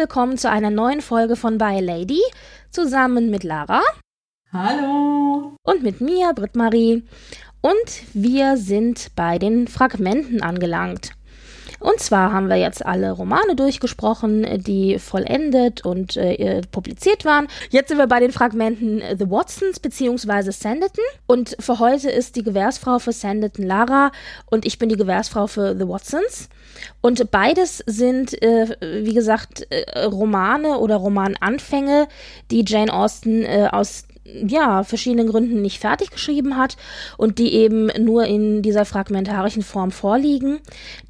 Willkommen zu einer neuen Folge von By Lady, zusammen mit Lara. Hallo. Und mit mir, Britt-Marie. Und wir sind bei den Fragmenten angelangt. Zwar haben wir jetzt alle Romane durchgesprochen, die vollendet und äh, publiziert waren. Jetzt sind wir bei den Fragmenten The Watsons bzw. Sanditon. Und für heute ist die Gewährsfrau für Sanditon Lara und ich bin die Gewährsfrau für The Watsons. Und beides sind, äh, wie gesagt, äh, Romane oder Romananfänge, die Jane Austen äh, aus ja, verschiedenen Gründen nicht fertig geschrieben hat und die eben nur in dieser fragmentarischen Form vorliegen,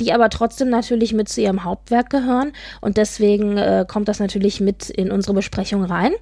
die aber trotzdem natürlich mit zu ihrem Hauptwerk gehören und deswegen äh, kommt das natürlich mit in unsere Besprechung rein.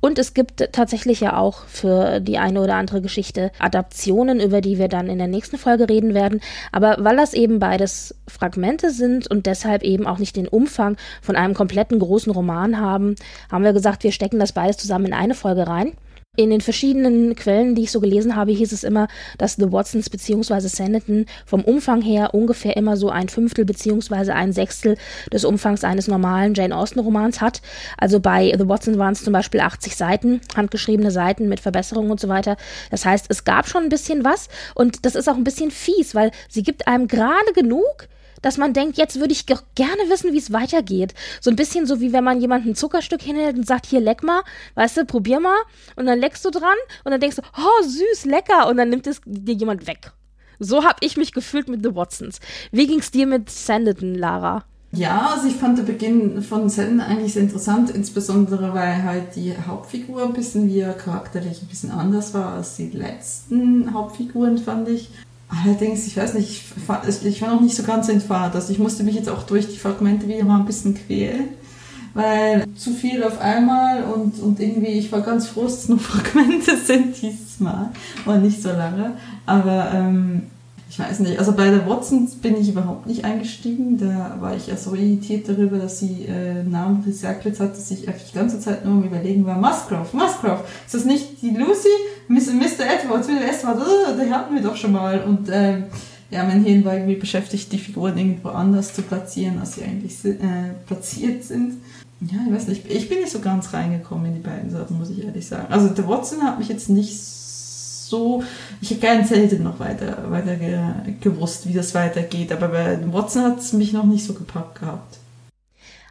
Und es gibt tatsächlich ja auch für die eine oder andere Geschichte Adaptionen, über die wir dann in der nächsten Folge reden werden. Aber weil das eben beides Fragmente sind und deshalb eben auch nicht den Umfang von einem kompletten großen Roman haben, haben wir gesagt, wir stecken das beides zusammen in eine Folge rein. In den verschiedenen Quellen, die ich so gelesen habe, hieß es immer, dass The Watsons bzw. Sanditon vom Umfang her ungefähr immer so ein Fünftel bzw. ein Sechstel des Umfangs eines normalen Jane Austen-Romans hat. Also bei The Watsons waren es zum Beispiel 80 Seiten, handgeschriebene Seiten mit Verbesserungen und so weiter. Das heißt, es gab schon ein bisschen was und das ist auch ein bisschen fies, weil sie gibt einem gerade genug, dass man denkt, jetzt würde ich gerne wissen, wie es weitergeht. So ein bisschen so wie wenn man jemanden ein Zuckerstück hinhält und sagt, hier leck mal, weißt du, probier mal. Und dann leckst du dran und dann denkst du, oh süß, lecker. Und dann nimmt es dir jemand weg. So habe ich mich gefühlt mit The Watsons. Wie ging es dir mit Sanditon, Lara? Ja, also ich fand den Beginn von Sanditon eigentlich sehr interessant, insbesondere weil halt die Hauptfigur ein bisschen wie er charakterlich ein bisschen anders war als die letzten Hauptfiguren, fand ich. Allerdings, ich weiß nicht, ich war, ich war noch nicht so ganz entfahrt. Also ich musste mich jetzt auch durch die Fragmente wieder mal ein bisschen quälen, weil zu viel auf einmal und, und irgendwie, ich war ganz froh, dass es nur Fragmente sind dieses Mal und nicht so lange. Aber ähm, ich weiß nicht, also bei der Watsons bin ich überhaupt nicht eingestiegen. Da war ich ja so irritiert darüber, dass sie äh, Namen recycelt hat, dass ich eigentlich die ganze Zeit nur am überlegen war, Musgrove, Musgrove, ist das nicht die Lucy? Mr. Edwards, Will Edwards, oh, die hatten wir doch schon mal. Und ähm, ja, mein Hirn war irgendwie beschäftigt, die Figuren irgendwo anders zu platzieren, als sie eigentlich äh, platziert sind. Ja, ich weiß nicht, ich bin nicht so ganz reingekommen in die beiden Sachen, muss ich ehrlich sagen. Also der Watson hat mich jetzt nicht so, ich hätte gerne selten noch weiter, weiter ge, gewusst, wie das weitergeht, aber bei Watson hat es mich noch nicht so gepackt gehabt.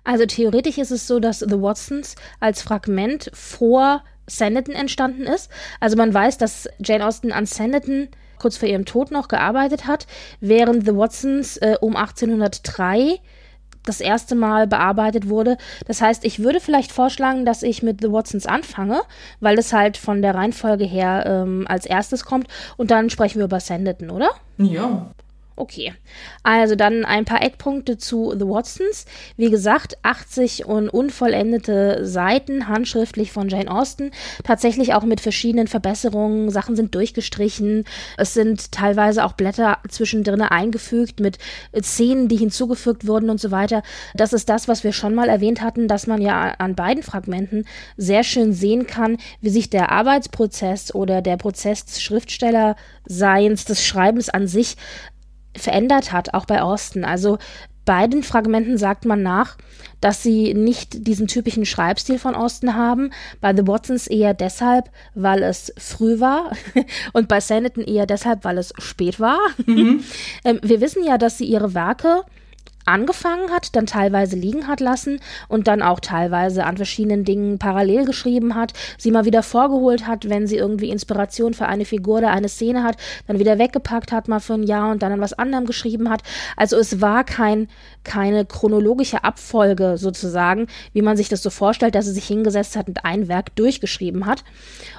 Also theoretisch ist es so, dass The Watsons als Fragment vor Sanditon entstanden ist. Also man weiß, dass Jane Austen an Sanditon kurz vor ihrem Tod noch gearbeitet hat, während The Watsons äh, um 1803 das erste Mal bearbeitet wurde. Das heißt, ich würde vielleicht vorschlagen, dass ich mit The Watsons anfange, weil es halt von der Reihenfolge her ähm, als erstes kommt und dann sprechen wir über Sanditon, oder? Ja. Okay, also dann ein paar Eckpunkte zu The Watsons. Wie gesagt, 80 und unvollendete Seiten, handschriftlich von Jane Austen. Tatsächlich auch mit verschiedenen Verbesserungen. Sachen sind durchgestrichen. Es sind teilweise auch Blätter zwischendrin eingefügt mit Szenen, die hinzugefügt wurden und so weiter. Das ist das, was wir schon mal erwähnt hatten, dass man ja an beiden Fragmenten sehr schön sehen kann, wie sich der Arbeitsprozess oder der Prozess des Schriftstellerseins, des Schreibens an sich verändert hat, auch bei Austin. Also beiden Fragmenten sagt man nach, dass sie nicht diesen typischen Schreibstil von Austin haben. Bei The Watsons eher deshalb, weil es früh war und bei Sanditon eher deshalb, weil es spät war. Mhm. Ähm, wir wissen ja, dass sie ihre Werke angefangen hat, dann teilweise liegen hat lassen und dann auch teilweise an verschiedenen Dingen parallel geschrieben hat, sie mal wieder vorgeholt hat, wenn sie irgendwie Inspiration für eine Figur oder eine Szene hat, dann wieder weggepackt hat mal für ein Jahr und dann an was anderem geschrieben hat. Also es war kein, keine chronologische Abfolge sozusagen, wie man sich das so vorstellt, dass sie sich hingesetzt hat und ein Werk durchgeschrieben hat.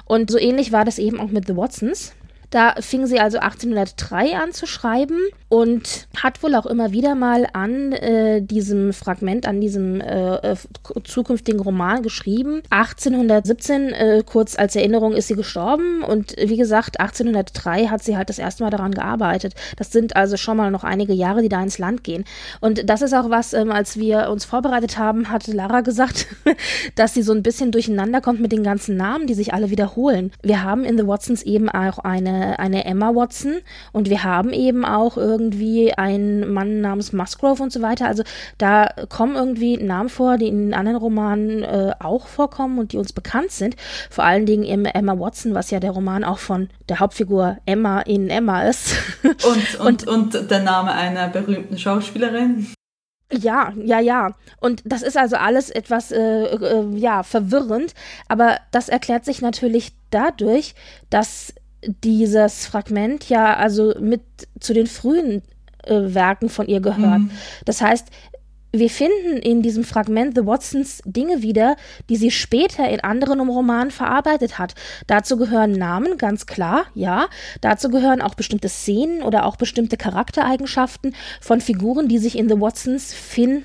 Und so ähnlich war das eben auch mit The Watsons. Da fing sie also 1803 an zu schreiben und hat wohl auch immer wieder mal an äh, diesem Fragment, an diesem äh, äh zukünftigen Roman geschrieben. 1817, äh, kurz als Erinnerung, ist sie gestorben und wie gesagt, 1803 hat sie halt das erste Mal daran gearbeitet. Das sind also schon mal noch einige Jahre, die da ins Land gehen. Und das ist auch was, ähm, als wir uns vorbereitet haben, hat Lara gesagt, dass sie so ein bisschen durcheinander kommt mit den ganzen Namen, die sich alle wiederholen. Wir haben in The Watsons eben auch eine, eine Emma Watson und wir haben eben auch irgendwie einen Mann namens Musgrove und so weiter. Also da kommen irgendwie Namen vor, die in anderen Romanen äh, auch vorkommen und die uns bekannt sind. Vor allen Dingen im Emma Watson, was ja der Roman auch von der Hauptfigur Emma in Emma ist. Und, und, und, und der Name einer berühmten Schauspielerin. Ja, ja, ja. Und das ist also alles etwas, äh, äh, ja, verwirrend. Aber das erklärt sich natürlich dadurch, dass dieses Fragment ja also mit zu den frühen äh, Werken von ihr gehört. Mhm. Das heißt, wir finden in diesem Fragment The Watsons Dinge wieder, die sie später in anderen Romanen verarbeitet hat. Dazu gehören Namen, ganz klar, ja. Dazu gehören auch bestimmte Szenen oder auch bestimmte Charaktereigenschaften von Figuren, die sich in The Watsons finden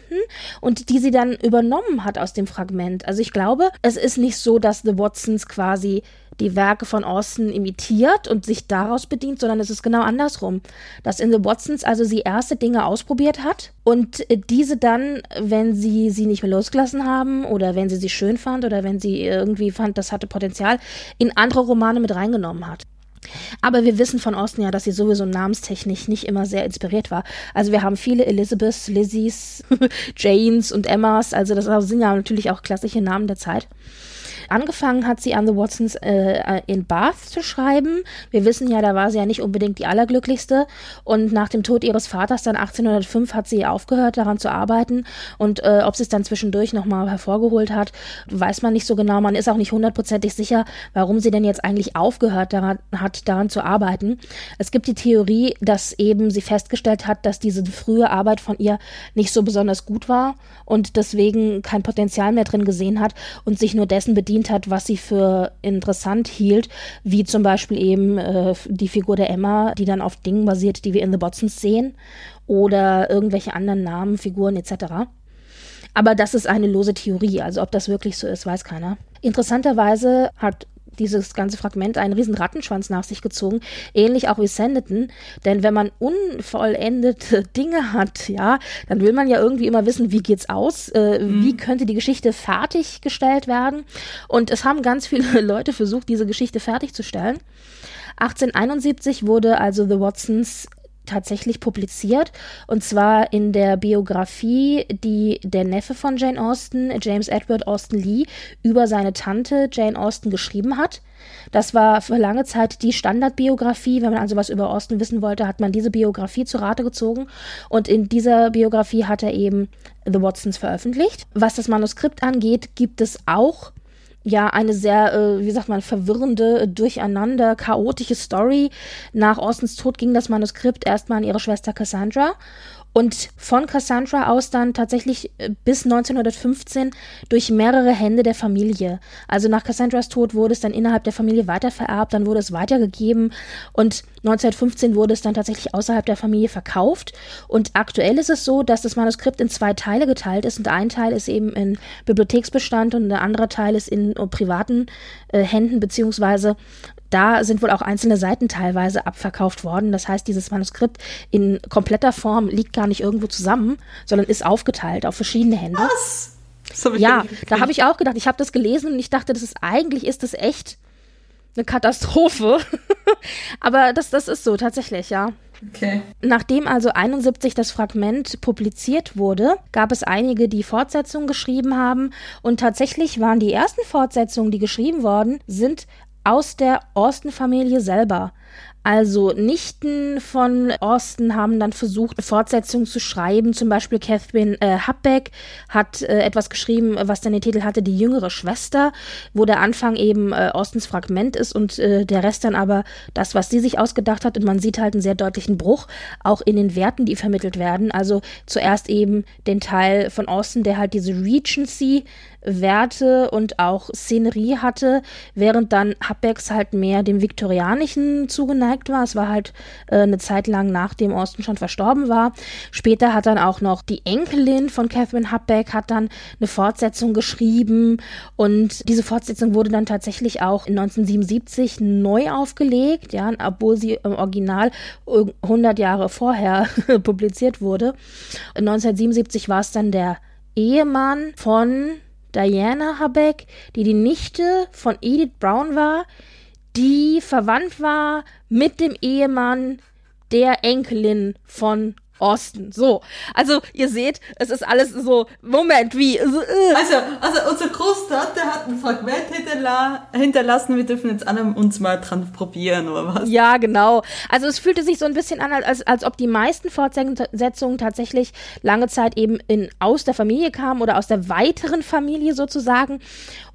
und die sie dann übernommen hat aus dem Fragment. Also ich glaube, es ist nicht so, dass The Watsons quasi die Werke von Austin imitiert und sich daraus bedient, sondern es ist genau andersrum. Dass in The Watsons also sie erste Dinge ausprobiert hat und diese dann, wenn sie sie nicht mehr losgelassen haben oder wenn sie sie schön fand oder wenn sie irgendwie fand, das hatte Potenzial, in andere Romane mit reingenommen hat. Aber wir wissen von Austin ja, dass sie sowieso namenstechnisch nicht immer sehr inspiriert war. Also wir haben viele Elizabeths, Lizzies, Janes und Emmas. Also das sind ja natürlich auch klassische Namen der Zeit. Angefangen hat sie an The Watsons äh, in Bath zu schreiben. Wir wissen ja, da war sie ja nicht unbedingt die allerglücklichste. Und nach dem Tod ihres Vaters dann 1805 hat sie aufgehört, daran zu arbeiten. Und äh, ob sie es dann zwischendurch nochmal hervorgeholt hat, weiß man nicht so genau. Man ist auch nicht hundertprozentig sicher, warum sie denn jetzt eigentlich aufgehört daran, hat, daran zu arbeiten. Es gibt die Theorie, dass eben sie festgestellt hat, dass diese frühe Arbeit von ihr nicht so besonders gut war und deswegen kein Potenzial mehr drin gesehen hat und sich nur dessen bedient bedient hat, was sie für interessant hielt, wie zum Beispiel eben äh, die Figur der Emma, die dann auf Dingen basiert, die wir in The Botsons sehen, oder irgendwelche anderen Namen, Figuren etc. Aber das ist eine lose Theorie, also ob das wirklich so ist, weiß keiner. Interessanterweise hat dieses ganze Fragment einen riesen Rattenschwanz nach sich gezogen, ähnlich auch wie Sanditon, denn wenn man unvollendete Dinge hat, ja, dann will man ja irgendwie immer wissen, wie geht's aus, äh, mhm. wie könnte die Geschichte fertiggestellt werden und es haben ganz viele Leute versucht, diese Geschichte fertigzustellen. 1871 wurde also The Watsons tatsächlich publiziert und zwar in der Biografie, die der Neffe von Jane Austen, James Edward Austen Lee, über seine Tante Jane Austen geschrieben hat. Das war für lange Zeit die Standardbiografie. Wenn man also was über Austen wissen wollte, hat man diese Biografie zu Rate gezogen. Und in dieser Biografie hat er eben The Watsons veröffentlicht. Was das Manuskript angeht, gibt es auch ja eine sehr, äh, wie sagt man, verwirrende, durcheinander, chaotische Story. Nach Austens Tod ging das Manuskript erstmal an ihre Schwester Cassandra und von Cassandra aus dann tatsächlich äh, bis 1915 durch mehrere Hände der Familie. Also nach Cassandras Tod wurde es dann innerhalb der Familie weitervererbt, dann wurde es weitergegeben und 1915 wurde es dann tatsächlich außerhalb der Familie verkauft. Und aktuell ist es so, dass das Manuskript in zwei Teile geteilt ist und ein Teil ist eben in Bibliotheksbestand und der andere Teil ist in uh, privaten äh, Händen beziehungsweise da sind wohl auch einzelne Seiten teilweise abverkauft worden. Das heißt, dieses Manuskript in kompletter Form liegt gar nicht irgendwo zusammen, sondern ist aufgeteilt auf verschiedene Hände. Was? ja, da habe ich auch gedacht, ich habe das gelesen und ich dachte, das ist eigentlich ist das echt eine Katastrophe. Aber das, das ist so tatsächlich, ja. Okay. Nachdem also 71 das Fragment publiziert wurde, gab es einige, die Fortsetzungen geschrieben haben. Und tatsächlich waren die ersten Fortsetzungen, die geschrieben worden sind, aus der Austin-Familie selber. Also Nichten von Austin haben dann versucht, eine Fortsetzung zu schreiben. Zum Beispiel Catherine äh, Hubbeck hat äh, etwas geschrieben, was dann den Titel hatte, Die jüngere Schwester, wo der Anfang eben äh, Austins Fragment ist und äh, der Rest dann aber das, was sie sich ausgedacht hat. Und man sieht halt einen sehr deutlichen Bruch, auch in den Werten, die vermittelt werden. Also zuerst eben den Teil von Austin, der halt diese Regency Werte und auch Szenerie hatte, während dann Habex halt mehr dem Viktorianischen zugeneigt war. Es war halt äh, eine Zeit lang nachdem Austin schon verstorben war. Später hat dann auch noch die Enkelin von Catherine Hubback hat dann eine Fortsetzung geschrieben und diese Fortsetzung wurde dann tatsächlich auch in 1977 neu aufgelegt, ja, obwohl sie im Original 100 Jahre vorher publiziert wurde. 1977 war es dann der Ehemann von Diana Habeck, die die Nichte von Edith Brown war, die verwandt war mit dem Ehemann der Enkelin von Osten. So. Also, ihr seht, es ist alles so, Moment, wie? Also, äh. also, also unser Großvater hat ein Fragment hinterla hinterlassen. Wir dürfen jetzt alle uns mal dran probieren, oder was? Ja, genau. Also, es fühlte sich so ein bisschen an, als, als ob die meisten Fortsetzungen tatsächlich lange Zeit eben in, aus der Familie kamen oder aus der weiteren Familie sozusagen.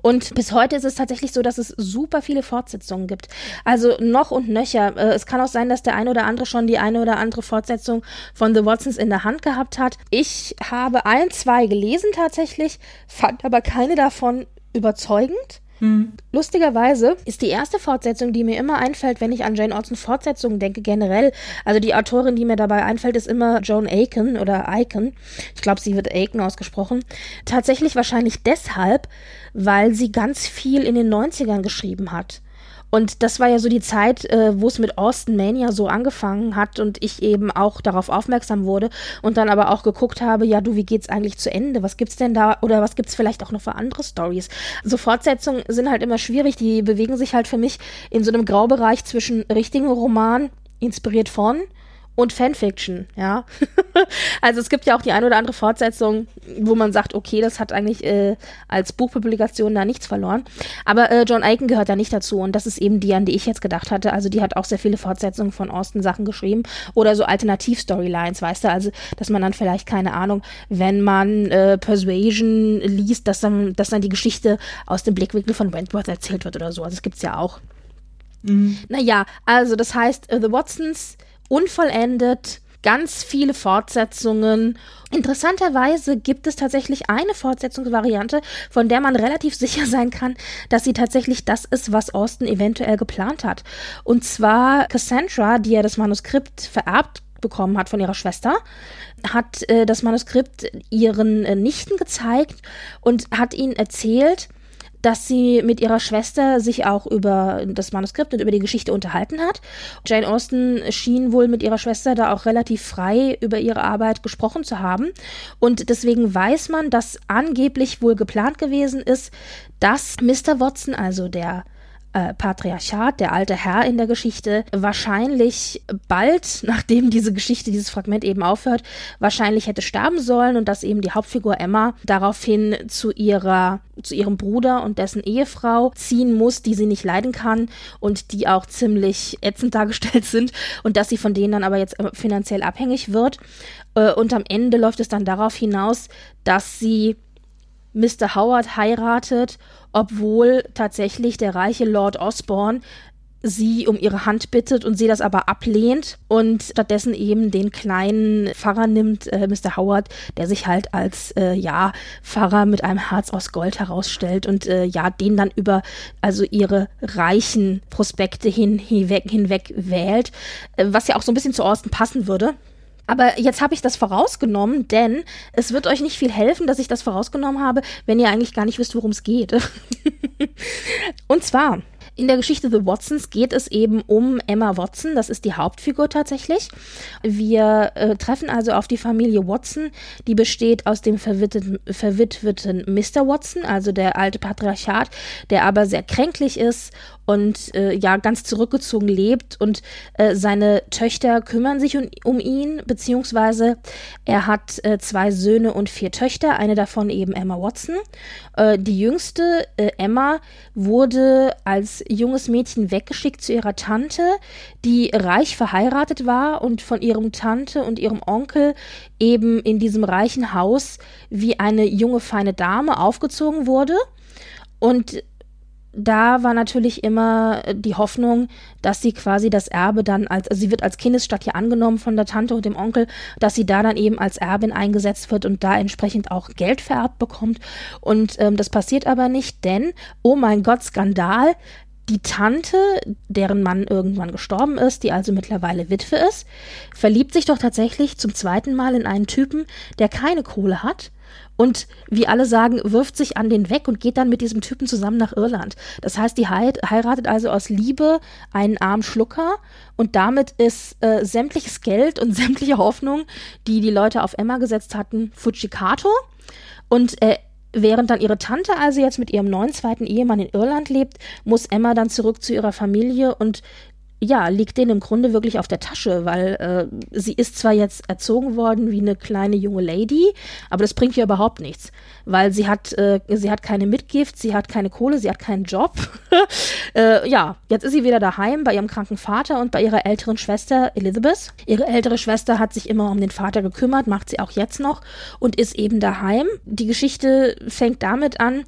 Und bis heute ist es tatsächlich so, dass es super viele Fortsetzungen gibt. Also noch und nöcher. Äh, es kann auch sein, dass der eine oder andere schon die eine oder andere Fortsetzung von The Watsons in der Hand gehabt hat. Ich habe ein, zwei gelesen tatsächlich, fand aber keine davon überzeugend. Hm. Lustigerweise ist die erste Fortsetzung, die mir immer einfällt, wenn ich an Jane Austen Fortsetzungen denke, generell. Also die Autorin, die mir dabei einfällt, ist immer Joan Aiken oder Aiken. Ich glaube, sie wird Aiken ausgesprochen. Tatsächlich wahrscheinlich deshalb, weil sie ganz viel in den 90ern geschrieben hat. Und das war ja so die Zeit, äh, wo es mit Austin Mania so angefangen hat und ich eben auch darauf aufmerksam wurde und dann aber auch geguckt habe, ja du, wie geht's eigentlich zu Ende? Was gibt's denn da oder was gibt's vielleicht auch noch für andere Stories? Also Fortsetzungen sind halt immer schwierig, die bewegen sich halt für mich in so einem Graubereich zwischen richtigen Roman, inspiriert von und Fanfiction, ja. also es gibt ja auch die eine oder andere Fortsetzung, wo man sagt, okay, das hat eigentlich äh, als Buchpublikation da nichts verloren. Aber äh, John Aiken gehört da nicht dazu und das ist eben die, an die ich jetzt gedacht hatte. Also die hat auch sehr viele Fortsetzungen von Austin-Sachen geschrieben oder so Alternativ-Storylines, weißt du, also dass man dann vielleicht, keine Ahnung, wenn man äh, Persuasion liest, dass dann, dass dann die Geschichte aus dem Blickwinkel von Wentworth erzählt wird oder so. Also das gibt's ja auch. Mhm. Naja, also das heißt, uh, The Watsons unvollendet, ganz viele Fortsetzungen. Interessanterweise gibt es tatsächlich eine Fortsetzungsvariante, von der man relativ sicher sein kann, dass sie tatsächlich das ist, was Austin eventuell geplant hat. Und zwar Cassandra, die ja das Manuskript vererbt bekommen hat von ihrer Schwester, hat äh, das Manuskript ihren äh, Nichten gezeigt und hat ihnen erzählt, dass sie mit ihrer Schwester sich auch über das Manuskript und über die Geschichte unterhalten hat. Jane Austen schien wohl mit ihrer Schwester da auch relativ frei über ihre Arbeit gesprochen zu haben. Und deswegen weiß man, dass angeblich wohl geplant gewesen ist, dass Mr. Watson, also der äh, Patriarchat, der alte Herr in der Geschichte, wahrscheinlich bald, nachdem diese Geschichte, dieses Fragment eben aufhört, wahrscheinlich hätte sterben sollen und dass eben die Hauptfigur Emma daraufhin zu ihrer, zu ihrem Bruder und dessen Ehefrau ziehen muss, die sie nicht leiden kann und die auch ziemlich ätzend dargestellt sind und dass sie von denen dann aber jetzt äh, finanziell abhängig wird. Äh, und am Ende läuft es dann darauf hinaus, dass sie Mr. Howard heiratet, obwohl tatsächlich der reiche Lord Osborne sie um ihre Hand bittet und sie das aber ablehnt und stattdessen eben den kleinen Pfarrer nimmt, äh, Mr. Howard, der sich halt als äh, ja Pfarrer mit einem Herz aus Gold herausstellt und äh, ja den dann über also ihre reichen Prospekte hin, hinweg, hinweg wählt, äh, was ja auch so ein bisschen zu Orsten passen würde. Aber jetzt habe ich das vorausgenommen, denn es wird euch nicht viel helfen, dass ich das vorausgenommen habe, wenn ihr eigentlich gar nicht wisst, worum es geht. Und zwar in der Geschichte The Watsons geht es eben um Emma Watson, das ist die Hauptfigur tatsächlich. Wir äh, treffen also auf die Familie Watson, die besteht aus dem verwitweten, verwitweten Mr. Watson, also der alte Patriarchat, der aber sehr kränklich ist und äh, ja ganz zurückgezogen lebt und äh, seine Töchter kümmern sich um, um ihn, beziehungsweise er hat äh, zwei Söhne und vier Töchter, eine davon eben Emma Watson. Äh, die jüngste, äh, Emma, wurde als junges Mädchen weggeschickt zu ihrer Tante, die reich verheiratet war und von ihrem Tante und ihrem Onkel eben in diesem reichen Haus wie eine junge feine Dame aufgezogen wurde. Und da war natürlich immer äh, die Hoffnung, dass sie quasi das Erbe dann als, also sie wird als Kindesstadt hier angenommen von der Tante und dem Onkel, dass sie da dann eben als Erbin eingesetzt wird und da entsprechend auch Geld vererbt bekommt. Und ähm, das passiert aber nicht, denn, oh mein Gott, Skandal, Die Tante, deren Mann irgendwann gestorben ist, die also mittlerweile Witwe ist, verliebt sich doch tatsächlich zum zweiten Mal in einen Typen, der keine Kohle hat und wie alle sagen, wirft sich an den weg und geht dann mit diesem Typen zusammen nach Irland. Das heißt, die heiratet also aus Liebe einen armen Schlucker und damit ist äh, sämtliches Geld und sämtliche Hoffnung, die die Leute auf Emma gesetzt hatten, Fujikato. Und äh, Während dann ihre Tante also jetzt mit ihrem neuen zweiten Ehemann in Irland lebt, muss Emma dann zurück zu ihrer Familie und ja, liegt denen im Grunde wirklich auf der Tasche, weil äh, sie ist zwar jetzt erzogen worden wie eine kleine junge Lady, aber das bringt ihr überhaupt nichts, weil sie hat, äh, sie hat keine Mitgift, sie hat keine Kohle, sie hat keinen Job. äh, ja, jetzt ist sie wieder daheim bei ihrem kranken Vater und bei ihrer älteren Schwester Elizabeth. Ihre ältere Schwester hat sich immer um den Vater gekümmert, macht sie auch jetzt noch und ist eben daheim. Die Geschichte fängt damit an,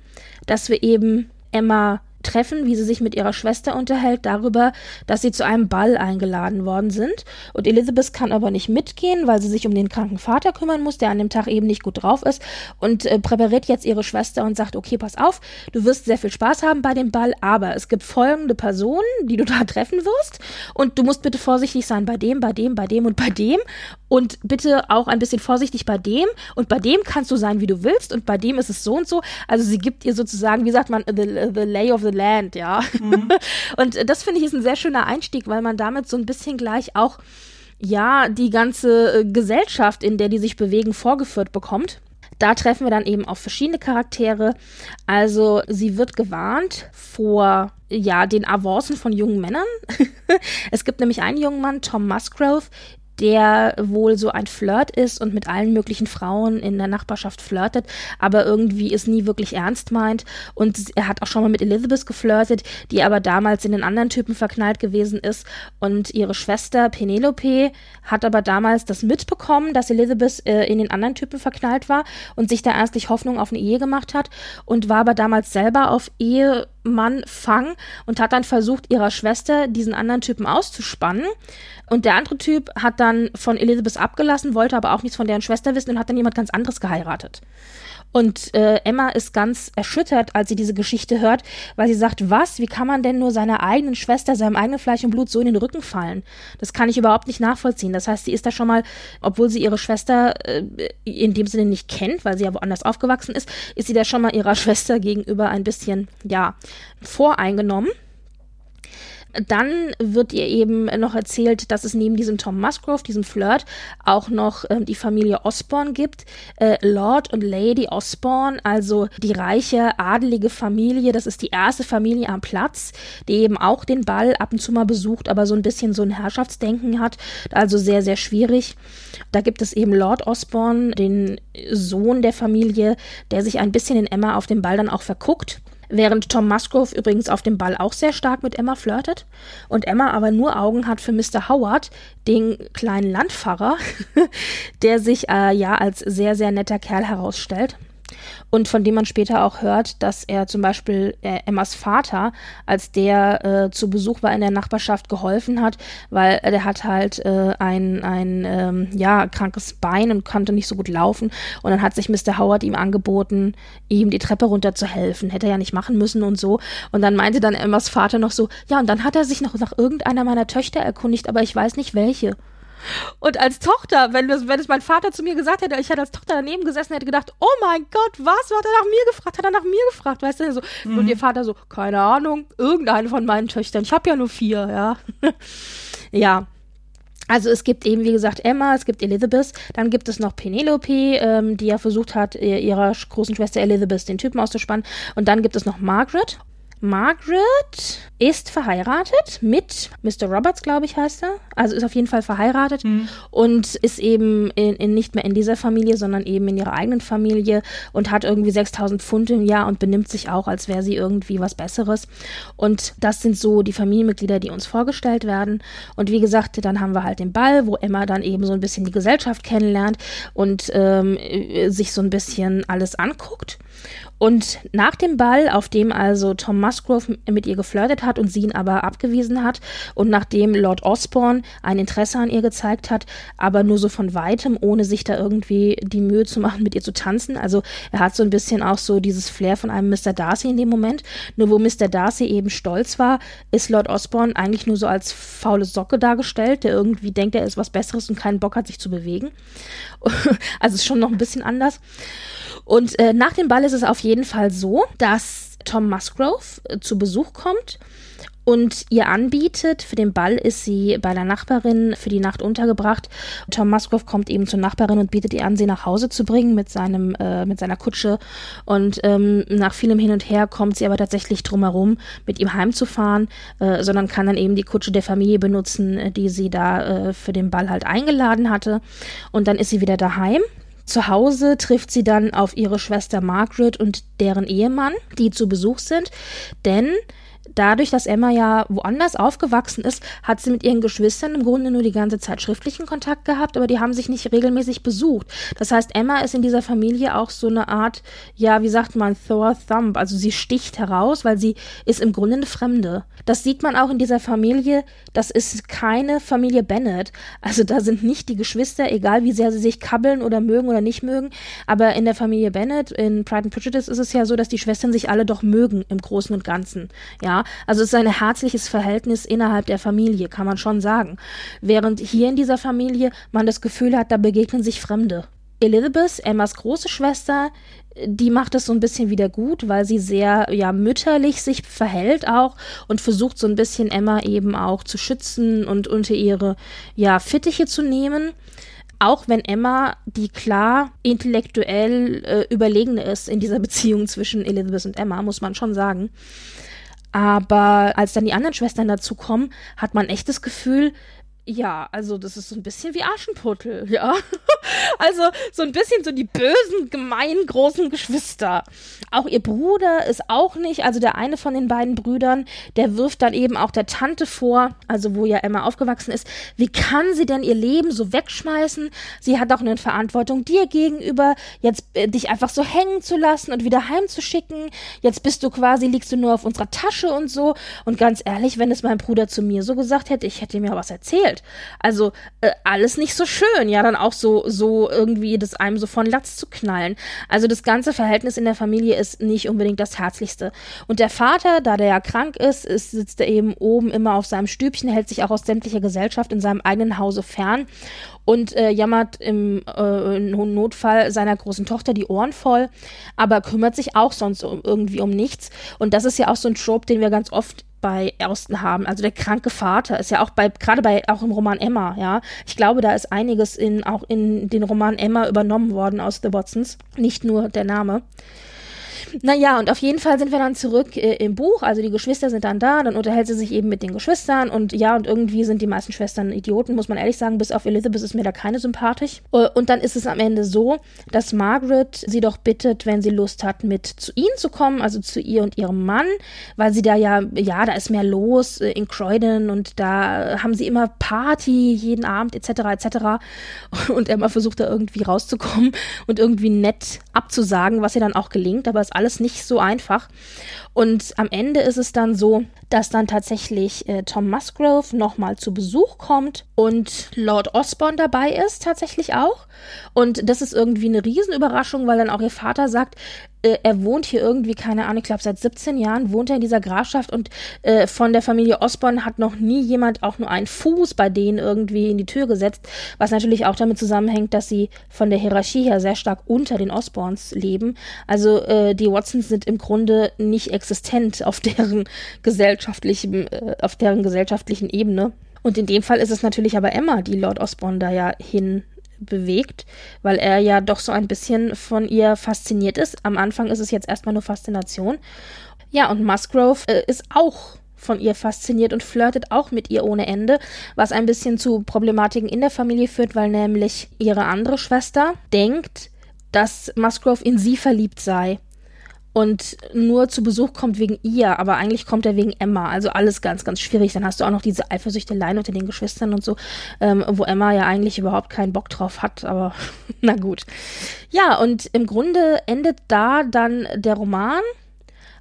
dass wir eben Emma treffen, wie sie sich mit ihrer Schwester unterhält, darüber, dass sie zu einem Ball eingeladen worden sind. Und Elizabeth kann aber nicht mitgehen, weil sie sich um den kranken Vater kümmern muss, der an dem Tag eben nicht gut drauf ist und äh, präpariert jetzt ihre Schwester und sagt, okay, pass auf, du wirst sehr viel Spaß haben bei dem Ball, aber es gibt folgende Personen, die du da treffen wirst und du musst bitte vorsichtig sein bei dem, bei dem, bei dem und bei dem und bitte auch ein bisschen vorsichtig bei dem und bei dem kannst du sein, wie du willst und bei dem ist es so und so. Also sie gibt ihr sozusagen, wie sagt man, the, the lay of the land, ja. Mhm. Und das finde ich ist ein sehr schöner Einstieg, weil man damit so ein bisschen gleich auch ja, die ganze äh, Gesellschaft, in der die sich bewegen, vorgeführt bekommt. Da treffen wir dann eben auf verschiedene Charaktere. Also sie wird gewarnt vor ja, den Avancen von jungen Männern. es gibt nämlich einen jungen Mann, Tom Musgrove, der wohl so ein Flirt ist und mit allen möglichen Frauen in der Nachbarschaft flirtet, aber irgendwie es nie wirklich ernst meint. Und er hat auch schon mal mit Elizabeth geflirtet, die aber damals in den anderen Typen verknallt gewesen ist. Und ihre Schwester Penelope hat aber damals das mitbekommen, dass Elizabeth äh, in den anderen Typen verknallt war und sich da ernstlich Hoffnung auf eine Ehe gemacht hat und war aber damals selber auf Ehemann Fang und hat dann versucht, ihrer Schwester diesen anderen Typen auszuspannen. Und der andere Typ hat dann von Elizabeth abgelassen, wollte aber auch nichts von deren Schwester wissen und hat dann jemand ganz anderes geheiratet. Und äh, Emma ist ganz erschüttert, als sie diese Geschichte hört, weil sie sagt, was, wie kann man denn nur seiner eigenen Schwester, seinem eigenen Fleisch und Blut so in den Rücken fallen? Das kann ich überhaupt nicht nachvollziehen. Das heißt, sie ist da schon mal, obwohl sie ihre Schwester äh, in dem Sinne nicht kennt, weil sie ja woanders aufgewachsen ist, ist sie da schon mal ihrer Schwester gegenüber ein bisschen, ja, voreingenommen. Dann wird ihr eben noch erzählt, dass es neben diesem Tom Musgrove, diesem Flirt, auch noch ähm, die Familie Osborne gibt. Äh, Lord und Lady Osborne, also die reiche, adelige Familie. Das ist die erste Familie am Platz, die eben auch den Ball ab und zu mal besucht, aber so ein bisschen so ein Herrschaftsdenken hat. Also sehr, sehr schwierig. Da gibt es eben Lord Osborne, den Sohn der Familie, der sich ein bisschen in Emma auf dem Ball dann auch verguckt. Während Tom Musgrove übrigens auf dem Ball auch sehr stark mit Emma flirtet und Emma aber nur Augen hat für Mr. Howard, den kleinen Landpfarrer, der sich äh, ja als sehr, sehr netter Kerl herausstellt und von dem man später auch hört, dass er zum Beispiel äh, Emmas Vater, als der äh, zu Besuch war in der Nachbarschaft, geholfen hat, weil der hat halt äh, ein, ein ähm, ja, krankes Bein und konnte nicht so gut laufen und dann hat sich Mr. Howard ihm angeboten, ihm die Treppe runter zu helfen. Hätte er ja nicht machen müssen und so. Und dann meinte dann Emmas Vater noch so, ja, und dann hat er sich noch nach irgendeiner meiner Töchter erkundigt, aber ich weiß nicht welche. Und als Tochter, wenn, das, wenn es mein Vater zu mir gesagt hätte, ich hätte als Tochter daneben gesessen, hätte gedacht, oh mein Gott, was? Hat er nach mir gefragt? Hat er nach mir gefragt? Weißt du, so. Mhm. Und ihr Vater so, keine Ahnung, irgendeine von meinen Töchtern. Ich habe ja nur vier, ja. ja. Also es gibt eben, wie gesagt, Emma, es gibt Elizabeth, dann gibt es noch Penelope, ähm, die ja versucht hat, ihrer großen Schwester Elizabeth den Typen auszuspannen. Und dann gibt es noch Margaret. Margaret ist verheiratet mit Mr. Roberts, glaube ich, heißt er. Also ist auf jeden Fall verheiratet mhm. und ist eben in, in nicht mehr in dieser Familie, sondern eben in ihrer eigenen Familie und hat irgendwie 6000 Pfund im Jahr und benimmt sich auch, als wäre sie irgendwie was Besseres. Und das sind so die Familienmitglieder, die uns vorgestellt werden. Und wie gesagt, dann haben wir halt den Ball, wo Emma dann eben so ein bisschen die Gesellschaft kennenlernt und ähm, sich so ein bisschen alles anguckt. Und nach dem Ball, auf dem also Tom Musgrove mit ihr geflirtet hat und sie ihn aber abgewiesen hat. Und nachdem Lord Osborne ein Interesse an ihr gezeigt hat, aber nur so von weitem, ohne sich da irgendwie die Mühe zu machen, mit ihr zu tanzen. Also er hat so ein bisschen auch so dieses Flair von einem Mr. Darcy in dem Moment. Nur wo Mr. Darcy eben stolz war, ist Lord Osborne eigentlich nur so als faule Socke dargestellt, der irgendwie denkt, er ist was Besseres und keinen Bock hat, sich zu bewegen. also ist schon noch ein bisschen anders. Und äh, nach dem Ball ist es auf jeden Fall so, dass Tom Musgrove äh, zu Besuch kommt und ihr anbietet. Für den Ball ist sie bei der Nachbarin für die Nacht untergebracht. Tom Musgrove kommt eben zur Nachbarin und bietet ihr an, sie nach Hause zu bringen mit seinem äh, mit seiner Kutsche. Und ähm, nach vielem Hin und Her kommt sie aber tatsächlich drum herum, mit ihm heimzufahren, äh, sondern kann dann eben die Kutsche der Familie benutzen, äh, die sie da äh, für den Ball halt eingeladen hatte. Und dann ist sie wieder daheim zu Hause trifft sie dann auf ihre Schwester Margaret und deren Ehemann, die zu Besuch sind, denn dadurch, dass Emma ja woanders aufgewachsen ist, hat sie mit ihren Geschwistern im Grunde nur die ganze Zeit schriftlichen Kontakt gehabt, aber die haben sich nicht regelmäßig besucht. Das heißt, Emma ist in dieser Familie auch so eine Art, ja, wie sagt man, Thor Thumb, also sie sticht heraus, weil sie ist im Grunde eine Fremde. Das sieht man auch in dieser Familie, das ist keine Familie Bennett. Also da sind nicht die Geschwister, egal wie sehr sie sich kabbeln oder mögen oder nicht mögen, aber in der Familie Bennett, in Pride and Prejudice ist es ja so, dass die Schwestern sich alle doch mögen im Großen und Ganzen. Ja, also es ist ein herzliches Verhältnis innerhalb der Familie, kann man schon sagen. Während hier in dieser Familie man das Gefühl hat, da begegnen sich Fremde. Elizabeth, Emmas große Schwester, die macht es so ein bisschen wieder gut, weil sie sehr ja mütterlich sich verhält auch und versucht so ein bisschen Emma eben auch zu schützen und unter ihre ja Fittiche zu nehmen. Auch wenn Emma die klar intellektuell äh, überlegene ist in dieser Beziehung zwischen Elizabeth und Emma, muss man schon sagen. Aber als dann die anderen Schwestern dazu kommen, hat man echt das Gefühl, ja, also das ist so ein bisschen wie Aschenputtel, ja. also so ein bisschen so die bösen, gemeinen, großen Geschwister. Auch ihr Bruder ist auch nicht, also der eine von den beiden Brüdern, der wirft dann eben auch der Tante vor, also wo ja Emma aufgewachsen ist, wie kann sie denn ihr Leben so wegschmeißen? Sie hat auch eine Verantwortung dir gegenüber, jetzt äh, dich einfach so hängen zu lassen und wieder heimzuschicken. Jetzt bist du quasi, liegst du nur auf unserer Tasche und so. Und ganz ehrlich, wenn es mein Bruder zu mir so gesagt hätte, ich hätte mir was erzählt. Also äh, alles nicht so schön, ja, dann auch so, so irgendwie das einem so von Latz zu knallen. Also das ganze Verhältnis in der Familie ist nicht unbedingt das Herzlichste. Und der Vater, da der ja krank ist, ist sitzt er eben oben immer auf seinem Stübchen, hält sich auch aus sämtlicher Gesellschaft in seinem eigenen Hause fern und äh, jammert im äh, Notfall seiner großen Tochter die Ohren voll, aber kümmert sich auch sonst um, irgendwie um nichts. Und das ist ja auch so ein Trope, den wir ganz oft bei Ersten haben. Also der kranke Vater ist ja auch bei, gerade bei, auch im Roman Emma, ja. Ich glaube, da ist einiges in, auch in den Roman Emma übernommen worden aus The Watsons. Nicht nur der Name. Naja, und auf jeden Fall sind wir dann zurück äh, im Buch. Also die Geschwister sind dann da, dann unterhält sie sich eben mit den Geschwistern und ja, und irgendwie sind die meisten Schwestern Idioten, muss man ehrlich sagen. Bis auf Elizabeth ist mir da keine sympathisch. Äh, und dann ist es am Ende so, dass Margaret sie doch bittet, wenn sie Lust hat, mit zu ihnen zu kommen, also zu ihr und ihrem Mann, weil sie da ja, ja, da ist mehr los äh, in Croydon und da haben sie immer Party jeden Abend etc. etc. Und Emma versucht da irgendwie rauszukommen und irgendwie nett abzusagen, was ihr dann auch gelingt, aber es alles nicht so einfach. Und am Ende ist es dann so, dass dann tatsächlich äh, Tom Musgrove nochmal zu Besuch kommt und Lord Osborne dabei ist, tatsächlich auch. Und das ist irgendwie eine Riesenüberraschung, weil dann auch ihr Vater sagt, äh, er wohnt hier irgendwie, keine Ahnung, ich glaube seit 17 Jahren wohnt er in dieser Grafschaft und äh, von der Familie Osborne hat noch nie jemand auch nur einen Fuß bei denen irgendwie in die Tür gesetzt, was natürlich auch damit zusammenhängt, dass sie von der Hierarchie her sehr stark unter den Osborns leben. Also äh, die Watsons sind im Grunde nicht existent auf deren gesellschaftlichen, äh, auf deren gesellschaftlichen Ebene. Und in dem Fall ist es natürlich aber Emma, die Lord Osborne da ja hin bewegt, weil er ja doch so ein bisschen von ihr fasziniert ist. Am Anfang ist es jetzt erstmal nur Faszination. Ja, und Musgrove äh, ist auch von ihr fasziniert und flirtet auch mit ihr ohne Ende, was ein bisschen zu Problematiken in der Familie führt, weil nämlich ihre andere Schwester denkt, dass Musgrove in sie verliebt sei und nur zu Besuch kommt wegen ihr, aber eigentlich kommt er wegen Emma. Also alles ganz, ganz schwierig. Dann hast du auch noch diese Eifersüchteleien unter den Geschwistern und so, ähm, wo Emma ja eigentlich überhaupt keinen Bock drauf hat, aber na gut. Ja, und im Grunde endet da dann der Roman.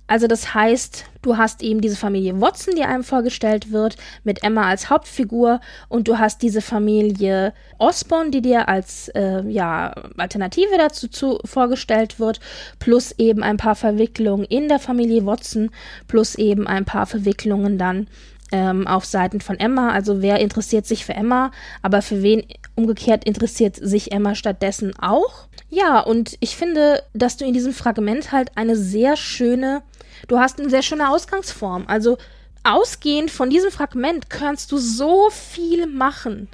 Also das heißt, du hast eben diese Familie Watson, die einem vorgestellt wird, mit Emma als Hauptfigur und du hast diese Familie Osborne, die dir als äh, ja, Alternative dazu zu, vorgestellt wird, plus eben ein paar Verwicklungen in der Familie Watson, plus eben ein paar Verwicklungen dann ähm, auf Seiten von Emma. Also wer interessiert sich für Emma, aber für wen umgekehrt interessiert sich Emma stattdessen auch? Ja, und ich finde, dass du in diesem Fragment halt eine sehr schöne, du hast eine sehr schöne Ausgangsform. Also ausgehend von diesem Fragment kannst du so viel machen.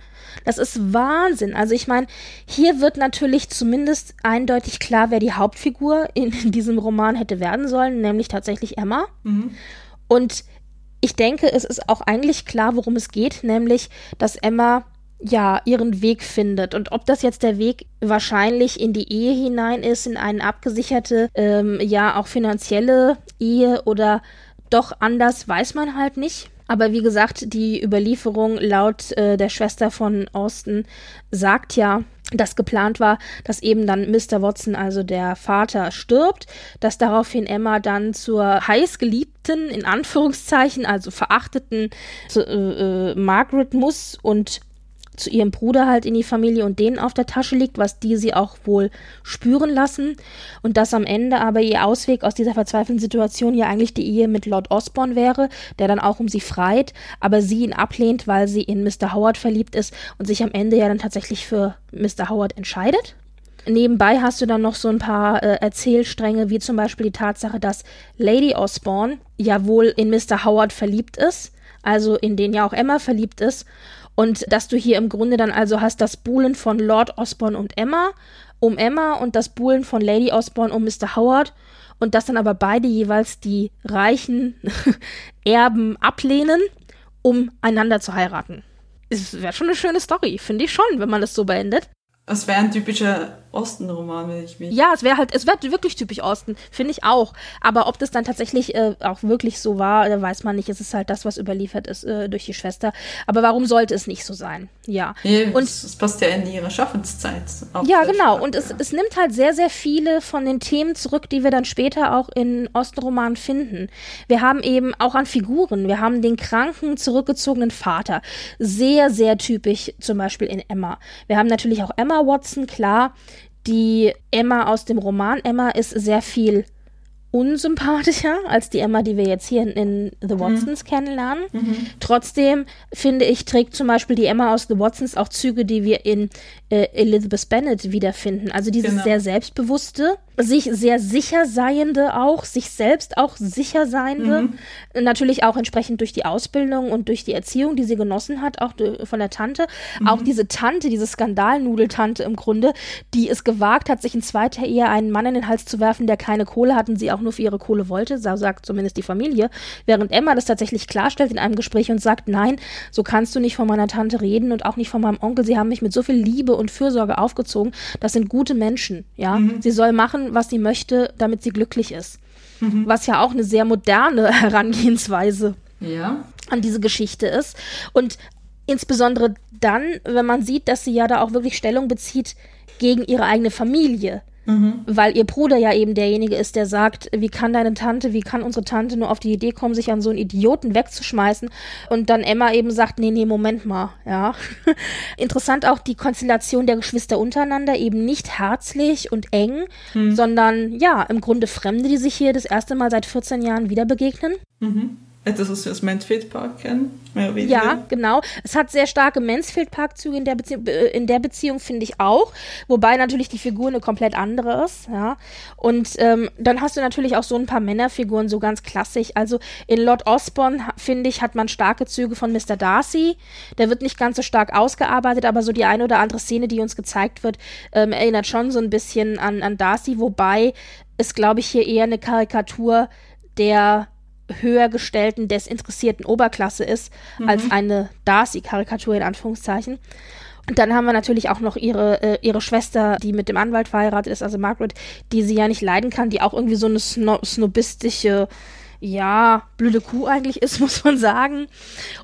Das ist Wahnsinn. Also ich meine, hier wird natürlich zumindest eindeutig klar, wer die Hauptfigur in, diesem Roman hätte werden sollen, nämlich tatsächlich Emma. Mhm. Und ich denke, es ist auch eigentlich klar, worum es geht, nämlich, dass Emma ja ihren Weg findet und ob das jetzt der Weg wahrscheinlich in die Ehe hinein ist, in eine abgesicherte, ähm, ja auch finanzielle Ehe oder doch anders, weiß man halt nicht. Aber wie gesagt, die Überlieferung laut äh, der Schwester von Austin sagt ja, dass geplant war, dass eben dann Mr. Watson, also der Vater, stirbt, dass daraufhin Emma dann zur heißgeliebten, in Anführungszeichen, also verachteten zu, äh, äh, Margaret muss und zu ihrem Bruder halt in die Familie und denen auf der Tasche liegt, was die sie auch wohl spüren lassen. Und dass am Ende aber ihr Ausweg aus dieser verzweifelten Situation ja eigentlich die Ehe mit Lord Osborne wäre, der dann auch um sie freit, aber sie ihn ablehnt, weil sie in Mr. Howard verliebt ist und sich am Ende ja dann tatsächlich für Mr. Howard entscheidet. Nebenbei hast du dann noch so ein paar äh, Erzählstränge, wie zum Beispiel die Tatsache, dass Lady Osborne ja wohl in Mr. Howard verliebt ist, also in den ja auch Emma verliebt ist und dass du hier im Grunde dann also hast das Buhlen von Lord Osborne und Emma um Emma und das Buhlen von Lady Osborne um Mr. Howard und dass dann aber beide jeweils die reichen Erben ablehnen, um einander zu heiraten. Es wäre schon eine schöne Story, finde ich schon, wenn man das so beendet. Es wäre ein typischer Osten-Roman, wenn ich mich. Ja, es wäre halt, es wäre wirklich typisch Osten, finde ich auch. Aber ob das dann tatsächlich äh, auch wirklich so war, weiß man nicht. Es ist halt das, was überliefert ist äh, durch die Schwester. Aber warum sollte es nicht so sein? Ja. Nee, und es passt ja in ihre Schaffenszeit. Ja, genau. Und es, es nimmt halt sehr, sehr viele von den Themen zurück, die wir dann später auch in Ostenromanen finden. Wir haben eben auch an Figuren. Wir haben den kranken, zurückgezogenen Vater. Sehr, sehr typisch zum Beispiel in Emma. Wir haben natürlich auch Emma Watson, klar, die Emma aus dem Roman Emma ist sehr viel unsympathischer als die Emma, die wir jetzt hier in, The Watsons mhm. kennenlernen. Mhm. Trotzdem finde ich, trägt zum Beispiel die Emma aus The Watsons auch Züge, die wir in äh, Elizabeth Bennet wiederfinden. Also dieses genau. sehr selbstbewusste, sich sehr sicher seiende auch, sich selbst auch sicher seiende. Mhm. Natürlich auch entsprechend durch die Ausbildung und durch die Erziehung, die sie genossen hat, auch von der Tante. Mhm. Auch diese Tante, diese Skandalnudeltante im Grunde, die es gewagt hat, sich in zweiter Ehe einen Mann in den Hals zu werfen, der keine Kohle hat und sie auch nur für ihre Kohle wollte, so sagt zumindest die Familie. Während Emma das tatsächlich klarstellt in einem Gespräch und sagt, nein, so kannst du nicht von meiner Tante reden und auch nicht von meinem Onkel. Sie haben mich mit so viel Liebe und Fürsorge aufgezogen. Das sind gute Menschen, ja. Mhm. Sie soll machen, was sie möchte, damit sie glücklich ist. Mhm. Was ja auch eine sehr moderne Herangehensweise ja. an diese Geschichte ist. Und insbesondere dann, wenn man sieht, dass sie ja da auch wirklich Stellung bezieht gegen ihre eigene Familie. Mhm. Weil ihr Bruder ja eben derjenige ist, der sagt, wie kann deine Tante, wie kann unsere Tante nur auf die Idee kommen, sich an so einen Idioten wegzuschmeißen? Und dann Emma eben sagt, nee, nee, Moment mal, ja. Interessant auch die Konstellation der Geschwister untereinander, eben nicht herzlich und eng, mhm. sondern ja, im Grunde Fremde, die sich hier das erste Mal seit 14 Jahren wieder begegnen. Mhm. Etwas, was wir aus Mansfield Park kennen, mehr oder weniger. Ja, genau. Es hat sehr starke Mansfield Park-Züge in der, Bezie äh, in der Beziehung, finde ich auch. Wobei natürlich die Figur eine komplett andere ist, ja. Und ähm, dann hast du natürlich auch so ein paar Männerfiguren, so ganz klassisch. Also in Lord Osborne, finde ich, hat man starke Züge von Mr. Darcy. Der wird nicht ganz so stark ausgearbeitet, aber so die eine oder andere Szene, die uns gezeigt wird, ähm, erinnert schon so ein bisschen an, an Darcy, wobei es, glaube ich, hier eher eine Karikatur der höher gestellten, desinteressierten Oberklasse ist, mhm. als eine Darcy-Karikatur in Anführungszeichen. Und dann haben wir natürlich auch noch ihre, äh, ihre Schwester, die mit dem Anwalt verheiratet ist, also Margaret, die sie ja nicht leiden kann, die auch irgendwie so eine sno snobistische, ja, blöde Kuh eigentlich ist, muss man sagen.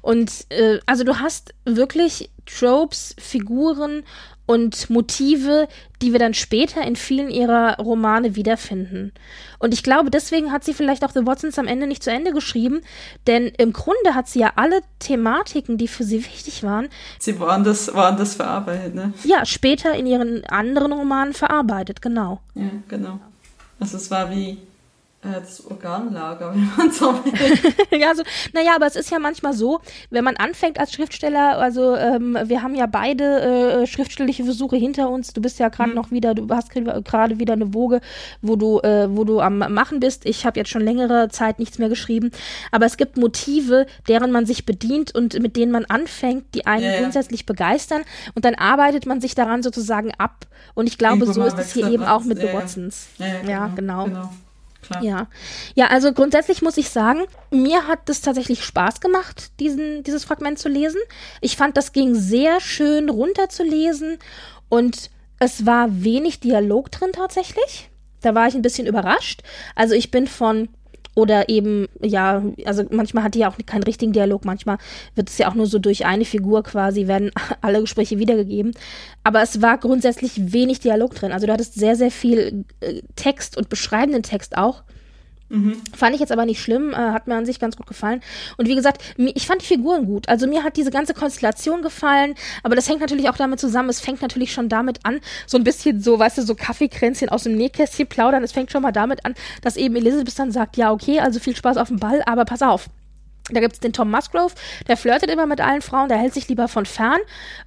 Und äh, also du hast wirklich Tropes, Figuren und Motive, die wir dann später in vielen ihrer Romane wiederfinden. Und ich glaube, deswegen hat sie vielleicht auch The Watsons am Ende nicht zu Ende geschrieben, denn im Grunde hat sie ja alle Thematiken, die für sie wichtig waren. Sie waren das, waren das verarbeitet, ne? Ja, später in ihren anderen Romanen verarbeitet, genau. Ja, genau. Also es war wie das Organlager, wenn man so will. ja, so, naja, aber es ist ja manchmal so, wenn man anfängt als Schriftsteller, also ähm, wir haben ja beide äh, schriftstellige Versuche hinter uns. Du bist ja gerade mhm. noch wieder, du hast gerade wieder eine Woge, wo du, äh, wo du am Machen bist. Ich habe jetzt schon längere Zeit nichts mehr geschrieben. Aber es gibt Motive, deren man sich bedient und mit denen man anfängt, die einen ja, ja. grundsätzlich begeistern. Und dann arbeitet man sich daran sozusagen ab. Und ich glaube, Irgendwo so ist es hier eben auch mit ja, The Watsons. Ja, genau. genau. genau klar. Ja. Ja, also grundsätzlich muss ich sagen, mir hat es tatsächlich Spaß gemacht, diesen, dieses Fragment zu lesen. Ich fand, das ging sehr schön runterzulesen und es war wenig Dialog drin tatsächlich. Da war ich ein bisschen überrascht. Also ich bin von oder eben, ja, also manchmal hat die ja auch keinen richtigen Dialog, manchmal wird es ja auch nur so durch eine Figur quasi, werden alle Gespräche wiedergegeben. Aber es war grundsätzlich wenig Dialog drin. Also du hattest sehr, sehr viel äh, Text und beschreibenden Text auch. Mhm. Fand ich jetzt aber nicht schlimm, äh, hat mir an sich ganz gut gefallen. Und wie gesagt, ich fand die Figuren gut. Also mir hat diese ganze Konstellation gefallen, aber das hängt natürlich auch damit zusammen. Es fängt natürlich schon damit an, so ein bisschen so, weißt du, so Kaffeekränzchen aus dem Nähkästchen plaudern. Es fängt schon mal damit an, dass eben Elizabeth dann sagt, ja, okay, also viel Spaß auf dem Ball, aber pass auf. Da gibt es den Tom Musgrove, der flirtet immer mit allen Frauen, der hält sich lieber von fern.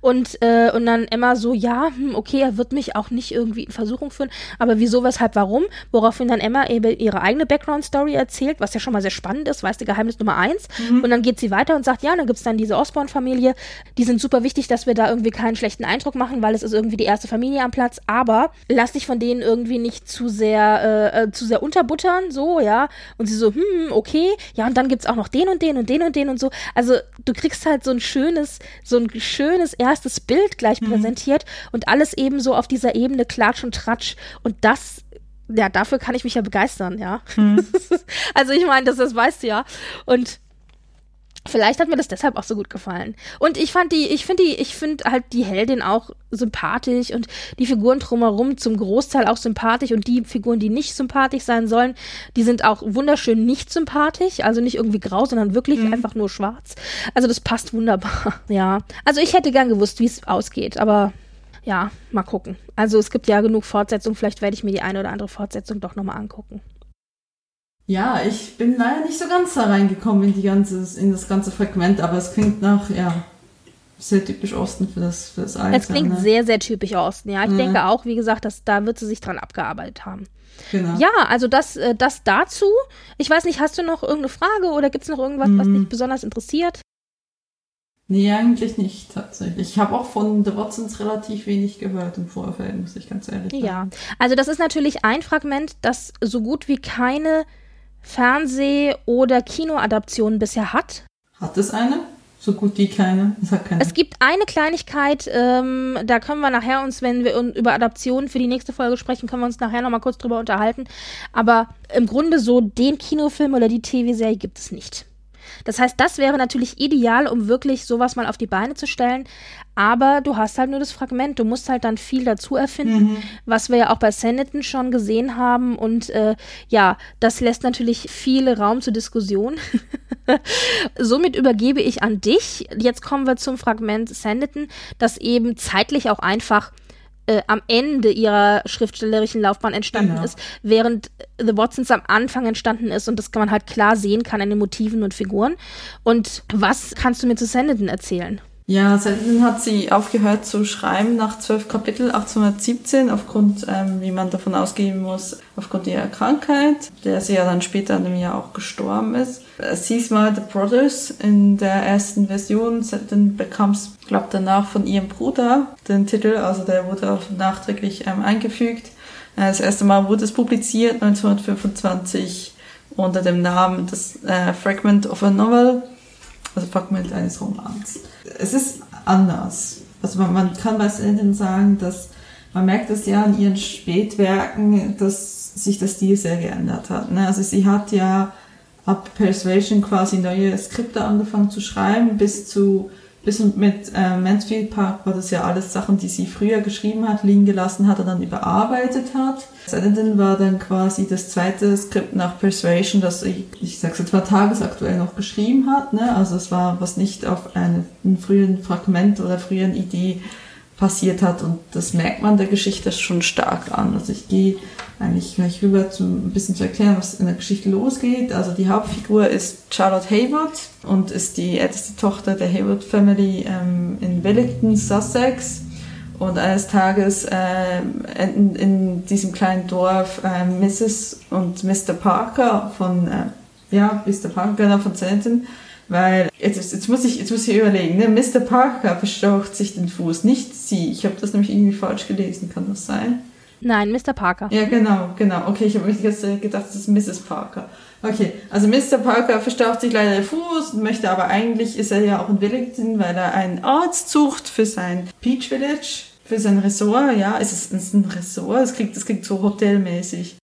Und, äh, und dann Emma so, ja, hm, okay, er wird mich auch nicht irgendwie in Versuchung führen, aber wieso, weshalb, warum? Woraufhin dann Emma eben ihre eigene Background-Story erzählt, was ja schon mal sehr spannend ist, weißt du, Geheimnis Nummer eins. Mhm. Und dann geht sie weiter und sagt, ja, dann gibt es dann diese Osborne-Familie, die sind super wichtig, dass wir da irgendwie keinen schlechten Eindruck machen, weil es ist irgendwie die erste Familie am Platz, aber lass dich von denen irgendwie nicht zu sehr, äh, äh zu sehr unterbuttern, so, ja. Und sie so, hm, okay, ja, und dann gibt es auch noch den und den den und den und den und so. Also du kriegst halt so ein schönes, so ein schönes erstes Bild gleich mhm. präsentiert und alles eben so auf dieser Ebene Klatsch und Tratsch. Und das ja, dafür kann ich mich ja begeistern, ja. Mhm. also ich meine, das, das weißt du ja. Und Vielleicht hat mir das deshalb auch so gut gefallen. Und ich fand die, ich finde die, ich finde halt die Heldin auch sympathisch und die Figuren drumherum zum Großteil auch sympathisch und die Figuren, die nicht sympathisch sein sollen, die sind auch wunderschön nicht sympathisch, also nicht irgendwie grau, sondern wirklich mhm. einfach nur schwarz. Also das passt wunderbar, ja. Also ich hätte gern gewusst, wie es ausgeht, aber ja, mal gucken. Also es gibt ja genug Fortsetzungen, vielleicht werde ich mir die eine oder andere Fortsetzung doch nochmal angucken. Ja, ich bin leider nicht so ganz da reingekommen in, die ganze, in das ganze Fragment, aber es klingt nach, ja, sehr typisch Osten für das, für das Alter. Es klingt ne? sehr, sehr typisch Osten, ja. Ich mhm. denke auch, wie gesagt, dass da wird sie sich dran abgearbeitet haben. Genau. Ja, also das, äh, das dazu. Ich weiß nicht, hast du noch irgendeine Frage oder gibt es noch irgendwas, mhm. was dich besonders interessiert? Nee, eigentlich nicht tatsächlich. Ich habe auch von The Watsons relativ wenig gehört im Vorfeld, muss ich ganz ehrlich sagen. Ja, also das ist natürlich ein Fragment, das so gut wie keine Fernseh- oder Kinoadaptionen bisher hat. Hat es eine? So gut wie keine. Es, hat keine. es gibt eine Kleinigkeit, ähm, da können wir nachher uns, wenn wir über Adaptionen für die nächste Folge sprechen, können wir uns nachher nochmal kurz drüber unterhalten. Aber im Grunde so den Kinofilm oder die TV-Serie gibt es nicht. Das heißt, das wäre natürlich ideal, um wirklich sowas mal auf die Beine zu stellen. Aber du hast halt nur das Fragment. Du musst halt dann viel dazu erfinden, mhm. was wir ja auch bei Sanditon schon gesehen haben. Und äh, ja, das lässt natürlich viel Raum zur Diskussion. Somit übergebe ich an dich. Jetzt kommen wir zum Fragment Sanditon, das eben zeitlich auch einfach äh, am Ende ihrer schriftstellerischen Laufbahn entstanden genau. ist, während The Watsons am Anfang entstanden ist und das kann man halt klar sehen kann an den Motiven und Figuren. Und was kannst du mir zu Sanditon erzählen? Ja, seitdem hat sie aufgehört zu schreiben nach zwölf Kapitel 1817 aufgrund, ähm, wie man davon ausgehen muss, aufgrund ihrer Krankheit, der sie ja dann später in einem Jahr auch gestorben ist. Sie ist mal The Brothers in der ersten Version, dann bekam es, glaube danach von ihrem Bruder den Titel, also der wurde auch nachträglich ähm, eingefügt. Äh, das erste Mal wurde es publiziert 1925 unter dem Namen das äh, Fragment of a Novel, also Fragment eines Romans es ist anders. Also man, man kann bei Sandin sagen, dass man merkt das ja an ihren Spätwerken, dass sich der Stil sehr geändert hat. Ne? Also sie hat ja ab Persuasion quasi neue Skripte angefangen zu schreiben, bis zu bis mit äh, Mansfield Park war das ja alles Sachen, die sie früher geschrieben hat, liegen gelassen hat und dann überarbeitet hat. Saladin war dann quasi das zweite Skript nach Persuasion, das ich, ich sag's jetzt mal tagesaktuell noch geschrieben hat. Ne? Also es war was nicht auf einem frühen Fragment oder frühen Idee passiert hat und das merkt man der Geschichte schon stark an. Also ich gehe eigentlich gleich rüber, zum, ein bisschen zu erklären, was in der Geschichte losgeht. Also die Hauptfigur ist Charlotte Haywood und ist die älteste Tochter der Haywood Family ähm, in Wellington, Sussex. Und eines Tages äh, in, in, diesem kleinen Dorf äh, Mrs. und Mr. Parker von, äh, ja, Mr. Parker, genau, von Zenton, weil, jetzt, jetzt, muss ich, jetzt muss ich überlegen, ne? Mr. Parker verstaucht sich den Fuß, nicht sie. Ich habe das nämlich irgendwie falsch gelesen, kann das sein? Nein, Mr. Parker. Ja, genau, genau. Okay, ich habe jetzt gedacht, das ist Mrs. Parker. Okay, also Mr. Parker verstaucht sich leider den Fuß und möchte aber eigentlich, ist er ja auch in Wellington, weil er einen Arzt sucht für sein Peach Village, für sein Ressort. Ja, ist es ist ein Ressort? Es klingt, es klingt so hotelmäßig.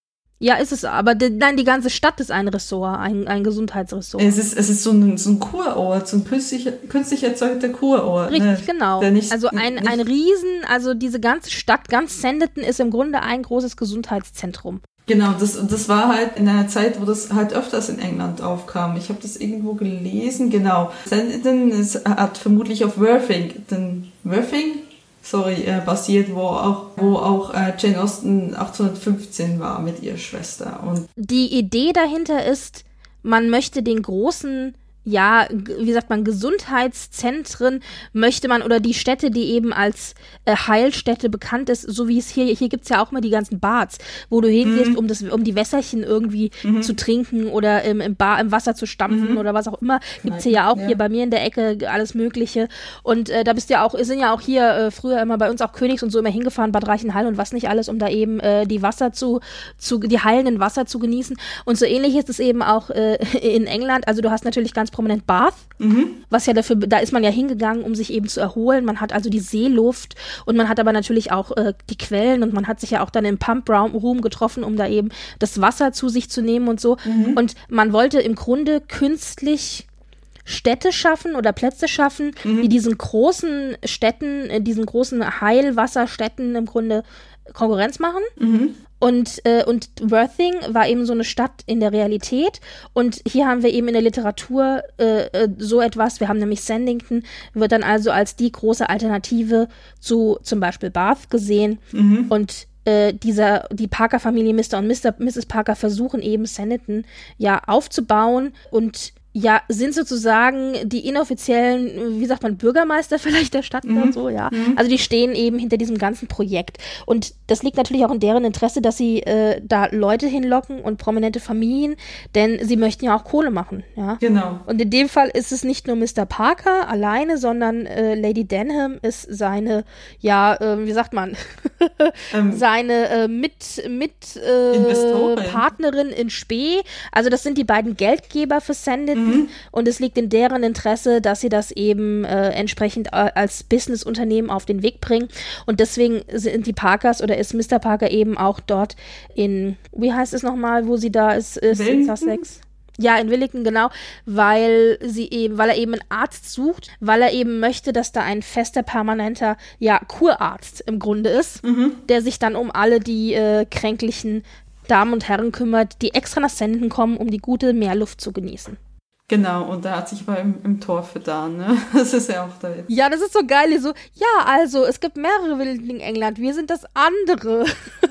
Ja, ist es, aber die, nein, die ganze Stadt ist ein Ressort, ein, ein Gesundheitsressort. Es ist, es ist so ein, so ein Kurort, so ein künstlich, künstlich erzeugter Kurort. Ne? Richtig, ne? genau. Nicht, also ein, nicht, ein Riesen, also diese ganze Stadt, ganz Sanditon ist im Grunde ein großes Gesundheitszentrum. Genau, das, das war halt in einer Zeit, wo das halt öfters in England aufkam. Ich habe das irgendwo gelesen, genau. Sanditon ist, hat vermutlich auf Worthing, den Worthing sorry, äh, basiert, wo auch, wo auch äh, Jane Austen 1815 war mit ihrer Schwester. Und die Idee dahinter ist, man möchte den großen ja, wie sagt man, Gesundheitszentren möchte man oder die Städte, die eben als äh, Heilstätte bekannt ist, so wie es hier, hier gibt's ja auch immer die ganzen Bads, wo du hingehst, mhm. um, das, um die Wässerchen irgendwie mhm. zu trinken oder im, im, Bar, im Wasser zu stampfen mhm. oder was auch immer. Gibt's hier ja auch ja. hier bei mir in der Ecke alles Mögliche. Und äh, da bist du ja auch, sind ja auch hier äh, früher immer bei uns auch Königs und so immer hingefahren, Bad Reichenhall und was nicht alles, um da eben äh, die Wasser zu, zu, die heilenden Wasser zu genießen. Und so ähnlich ist es eben auch äh, in England. Also du hast natürlich ganz prominent Bath, mhm. was ja dafür, da ist man ja hingegangen, um sich eben zu erholen. Man hat also die Seeluft und man hat aber natürlich auch äh, die Quellen und man hat sich ja auch dann im Pump Room getroffen, um da eben das Wasser zu sich zu nehmen und so. Mhm. Und man wollte im Grunde künstlich Städte schaffen oder Plätze schaffen, mhm. die diesen großen Städten, äh, diesen großen Heilwasserstädten im Grunde Konkurrenz machen. Mhm. Und, äh, und Worthing war eben so eine Stadt in der Realität. Und hier haben wir eben in der Literatur äh, äh, so etwas. Wir haben nämlich Sandington, wird dann also als die große Alternative zu zum Beispiel Bath gesehen. Mhm. Und äh, dieser, die Parker-Familie, Mr. und Mr., Mrs. Parker versuchen eben Sanditon ja aufzubauen und ja, sind sozusagen die inoffiziellen, wie sagt man, Bürgermeister vielleicht der Stadt mhm. oder so, ja. Mhm. Also die stehen eben hinter diesem ganzen Projekt. Und das liegt natürlich auch in deren Interesse, dass sie äh, da Leute hinlocken und prominente Familien, denn sie möchten ja auch Kohle machen, ja. Genau. Und in dem Fall ist es nicht nur Mr. Parker alleine, sondern äh, Lady Denham ist seine, ja, äh, wie sagt man, ähm, seine äh, mit, mit äh, Partnerin in Spee. Also das sind die beiden Geldgeber für Sandit mhm. Und es liegt in deren Interesse, dass sie das eben äh, entsprechend äh, als Businessunternehmen auf den Weg bringen. Und deswegen sind die Parkers oder ist Mr. Parker eben auch dort in, wie heißt es nochmal, wo sie da ist, ist in Sussex? Ja, in Willigen, genau, weil sie eben, weil er eben einen Arzt sucht, weil er eben möchte, dass da ein fester, permanenter, ja, Kurarzt im Grunde ist, mhm. der sich dann um alle die äh, kränklichen Damen und Herren kümmert, die extra nach Senden kommen, um die gute Meerluft zu genießen. Genau, und da hat sich aber im, im Tor vertan, ne? Das ist ja auch da jetzt. Ja, das ist so geil. So, ja, also, es gibt mehrere Wilden in England, wir sind das andere.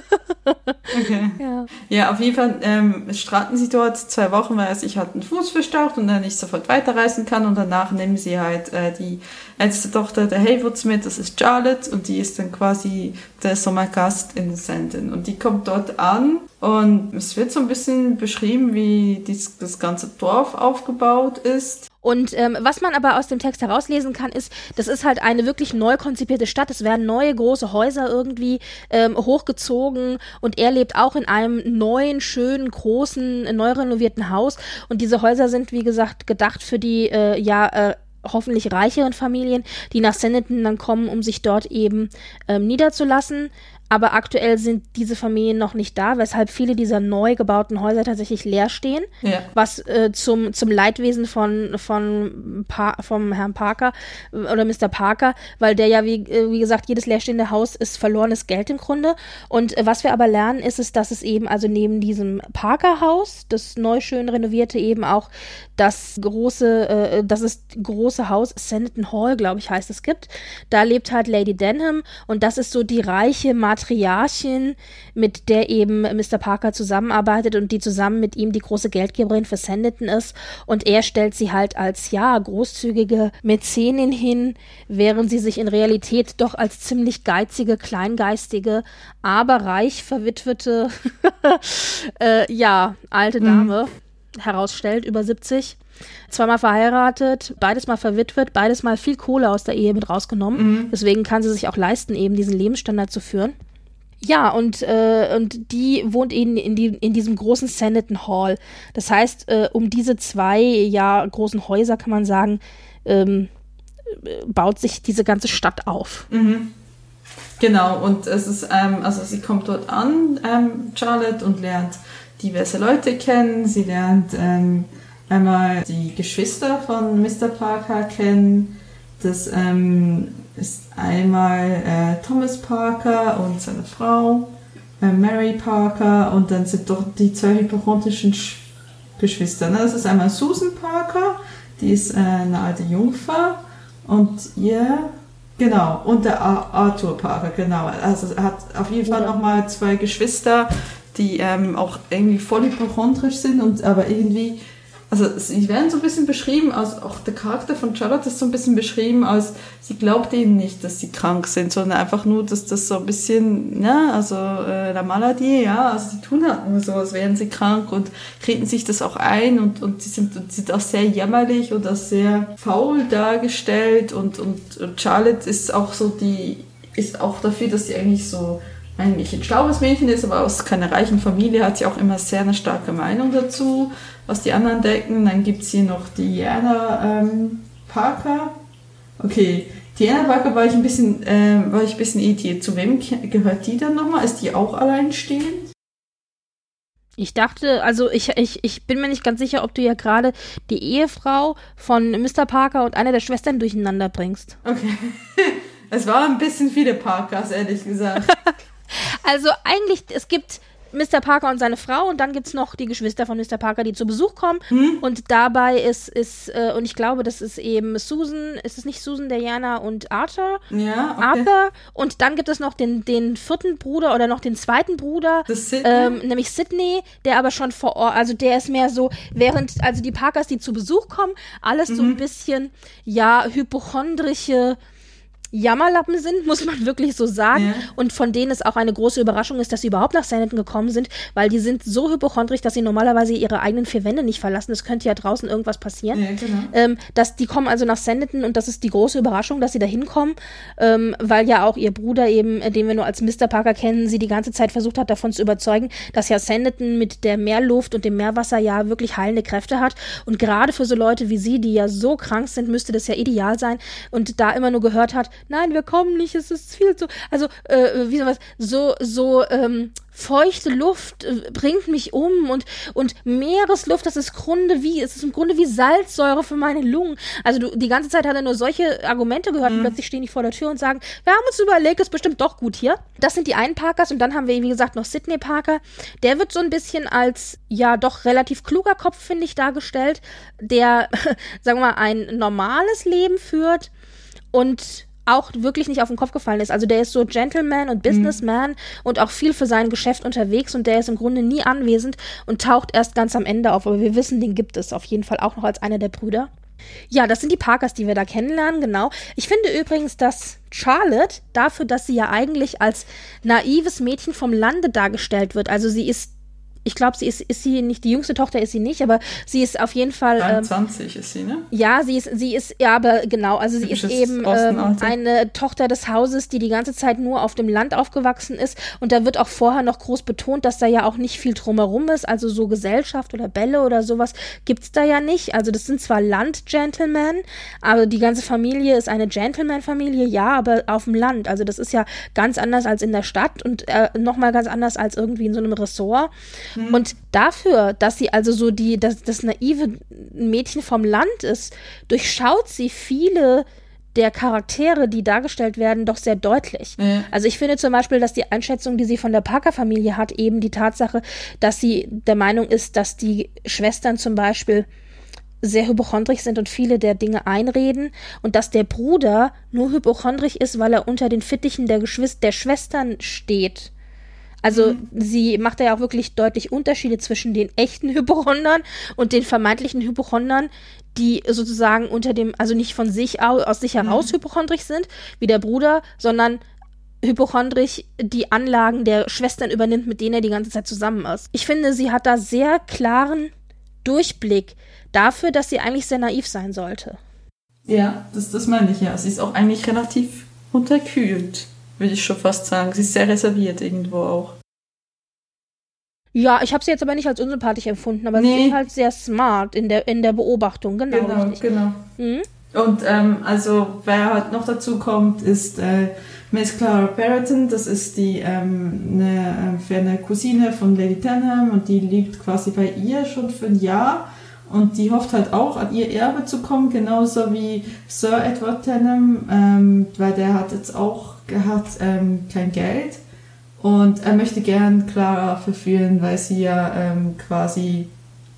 okay. Ja. ja, auf jeden Fall ähm, straten sie dort zwei Wochen, weil sich halt einen Fuß verstaucht und dann nicht sofort weiterreisen kann und danach nehmen sie halt äh, die älteste Tochter der Haywoods mit, das ist Charlotte und die ist dann quasi der Sommergast in Senden und die kommt dort an und es wird so ein bisschen beschrieben, wie dies, das ganze Dorf aufgebaut ist. Und ähm, was man aber aus dem Text herauslesen kann, ist, das ist halt eine wirklich neu konzipierte Stadt. Es werden neue große Häuser irgendwie ähm, hochgezogen und er lebt auch in einem neuen, schönen, großen, neu renovierten Haus. Und diese Häuser sind, wie gesagt, gedacht für die äh, ja äh, hoffentlich reicheren Familien, die nach Sanditon dann kommen, um sich dort eben ähm, niederzulassen. Aber aktuell sind diese Familien noch nicht da, weshalb viele dieser neu gebauten Häuser tatsächlich leer stehen, Ja. was äh, zum, zum Leidwesen von, von pa vom Herrn Parker äh, oder Mr. Parker, weil der ja, wie, äh, wie gesagt, jedes leerstehende Haus ist verlorenes Geld im Grunde. Und äh, was wir aber lernen, ist es, dass es eben also neben diesem Parker-Haus, das neu schön renovierte, eben auch das große, äh, das ist große Haus, Sanditon Hall, glaube ich, heißt es, gibt. Da lebt halt Lady Denham und das ist so die reiche Matriarchin, mit der eben Mr. Parker zusammenarbeitet und die zusammen mit ihm die große Geldgeberin für Sanditon ist. Und er stellt sie halt als, ja, großzügige Mäzenin hin, während sie sich in Realität doch als ziemlich geizige, kleingeistige, aber reich verwitwete, äh, ja, alte Dame herausstellt, über 70. Zweimal verheiratet, beides mal verwitwet, beides mal viel Kohle aus der Ehe mit rausgenommen. Deswegen kann sie sich auch leisten, eben diesen Lebensstandard zu führen. Ja, und, äh, und die wohnt eben in, die, in diesem großen Sanditon Hall. Das heißt, äh, um diese zwei ja, großen Häuser kann man sagen, ähm, äh, baut sich diese ganze Stadt auf. Genau, und es ist, ähm, also sie kommt dort an, ähm, Charlotte, und lernt diverse Leute kennen. Sie lernt ähm, einmal die Geschwister von Mr. Parker kennen. Das ähm, ist einmal äh, Thomas Parker und seine Frau, äh, Mary Parker, und dann sind doch die zwei hypochondrischen Sch Geschwister. Ne? Das ist einmal Susan Parker, die ist äh, eine alte Jungfer, und ihr Genau, und der Ar Arthur Parker, genau. Also er hat auf jeden Fall Ja. nochmal zwei Geschwister, die ähm, auch irgendwie voll hypochondrisch sind und aber irgendwie, also sie werden so ein bisschen beschrieben als, auch der Charakter von Charlotte ist so ein bisschen beschrieben als, sie glaubt ihnen nicht, dass sie krank sind, sondern einfach nur, dass das so ein bisschen, ne, also äh, la maladie, ja, also sie tun halt nur so, als wären sie krank und reden sich das auch ein und, und sie sind, sind auch sehr jämmerlich und auch sehr faul dargestellt und, und, und Charlotte ist auch so die, ist auch dafür, dass sie eigentlich so eigentlich ein schlaues Mädchen ist, aber aus keiner reichen Familie hat sie auch immer sehr eine starke Meinung dazu, was die anderen denken. Dann gibt es hier noch Diana ähm, Parker. Okay, Diana Parker war ich ein bisschen, ähm, war ich ein bisschen irritiert. Zu wem gehört die dann nochmal? Ist die auch alleinstehend? Ich dachte, also ich, ich, ich bin mir nicht ganz sicher, ob du ja gerade die Ehefrau von Mr. Parker und einer der Schwestern durcheinander bringst. Okay. Es waren ein bisschen viele Parkers, ehrlich gesagt. Also eigentlich, es gibt Mr. Parker und seine Frau und dann gibt es noch die Geschwister von Mr. Parker, die zu Besuch kommen. Und dabei ist, ist äh, und ich glaube, das ist eben Susan, ist es nicht Susan, Diana und Arthur? Ja, okay. Arthur. Und dann gibt es noch den, den vierten Bruder oder noch den zweiten Bruder, ähm, nämlich Sydney, der aber schon vor Ort, also der ist mehr so, während, also die Parkers, die zu Besuch kommen, alles so Mhm. ein bisschen, ja, hypochondrische Jammerlappen sind, muss man wirklich so sagen. Ja. Und von denen es auch eine große Überraschung ist, dass sie überhaupt nach Sanditon gekommen sind, weil die sind so hypochondrisch, dass sie normalerweise ihre eigenen vier Wände nicht verlassen. Es könnte ja draußen irgendwas passieren. Ja, genau. Ähm, dass die kommen also nach Sanditon und das ist die große Überraschung, dass sie da hinkommen, ähm, weil ja auch ihr Bruder eben, äh, den wir nur als Mr. Parker kennen, sie die ganze Zeit versucht hat, davon zu überzeugen, dass ja Sanditon mit der Meerluft und dem Meerwasser ja wirklich heilende Kräfte hat. Und gerade für so Leute wie sie, die ja so krank sind, müsste das ja ideal sein. Und da immer nur gehört hat, nein, wir kommen nicht, es ist viel zu, also äh, wie sowas, so, so, ähm, feuchte Luft äh, bringt mich um und, und Meeresluft, das ist Grunde wie, es ist im Grunde wie Salzsäure für meine Lungen. Also du, die ganze Zeit hat er nur solche Argumente gehört und plötzlich stehen die vor der Tür und sagen, wir haben uns überlegt, ist bestimmt doch gut hier. Das sind die einen Parkers und dann haben wir, wie gesagt, noch Sidney Parker. Der wird so ein bisschen als, ja, doch relativ kluger Kopf, finde ich, dargestellt, der, sagen wir mal, ein normales Leben führt und auch wirklich nicht auf den Kopf gefallen ist. Also der ist so Gentleman und Businessman und auch viel für sein Geschäft unterwegs und der ist im Grunde nie anwesend und taucht erst ganz am Ende auf. Aber wir wissen, den gibt es auf jeden Fall auch noch als einer der Brüder. Ja, das sind die Parkers, die wir da kennenlernen, genau. Ich finde übrigens, dass Charlotte dafür, dass sie ja eigentlich als naives Mädchen vom Lande dargestellt wird, also sie ist ich glaube, sie ist, ist sie nicht, die jüngste Tochter ist sie nicht, aber sie ist auf jeden Fall. 23 ähm, ist sie, ne? Ja, sie ist, sie ist, ja, aber genau, also sie ist eben ähm, eine Tochter des Hauses, die die ganze Zeit nur auf dem Land aufgewachsen ist. Und da wird auch vorher noch groß betont, dass da ja auch nicht viel drumherum ist. Also so Gesellschaft oder Bälle oder sowas gibt's da ja nicht. Also das sind zwar Landgentlemen, aber die ganze Familie ist eine Gentleman-Familie, ja, aber auf dem Land. Also das ist ja ganz anders als in der Stadt und äh, nochmal ganz anders als irgendwie in so einem Ressort. Mhm. Und dafür, dass sie also so die, das, das naive Mädchen vom Land ist, durchschaut sie viele der Charaktere, die dargestellt werden, doch sehr deutlich. Ja. Also ich finde zum Beispiel, dass die Einschätzung, die sie von der Parker-Familie hat, eben die Tatsache, dass sie der Meinung ist, dass die Schwestern zum Beispiel sehr hypochondrisch sind und viele der Dinge einreden und dass der Bruder nur hypochondrisch ist, weil er unter den Fittichen der, Geschwister, der Schwestern steht. Also mhm. sie macht ja auch wirklich deutlich Unterschiede zwischen den echten Hypochondern und den vermeintlichen Hypochondern, die sozusagen unter dem, also nicht von sich aus, aus sich heraus mhm. hypochondrisch sind, wie der Bruder, sondern hypochondrisch die Anlagen der Schwestern übernimmt, mit denen er die ganze Zeit zusammen ist. Ich finde, sie hat da sehr klaren Durchblick dafür, dass sie eigentlich sehr naiv sein sollte. Ja, das, das meine ich ja. Sie ist auch eigentlich relativ unterkühlt würde ich schon fast sagen. Sie ist sehr reserviert irgendwo auch. Ja, ich habe sie jetzt aber nicht als unsympathisch empfunden, aber nee. sie ist halt sehr smart in der, in der Beobachtung, genau. Genau, richtig. genau. Mhm. Und ähm, also, wer halt noch dazu kommt, ist äh, Miss Clara Barretton. Das ist die ähm, eine, äh, eine Cousine von Lady Tenham und die lebt quasi bei ihr schon für ein Jahr. Und die hofft halt auch an ihr Erbe zu kommen, genauso wie Sir Edward Tenham, ähm, weil der hat jetzt auch hat ähm, kein Geld und er möchte gern Clara verführen, weil sie ja ähm, quasi,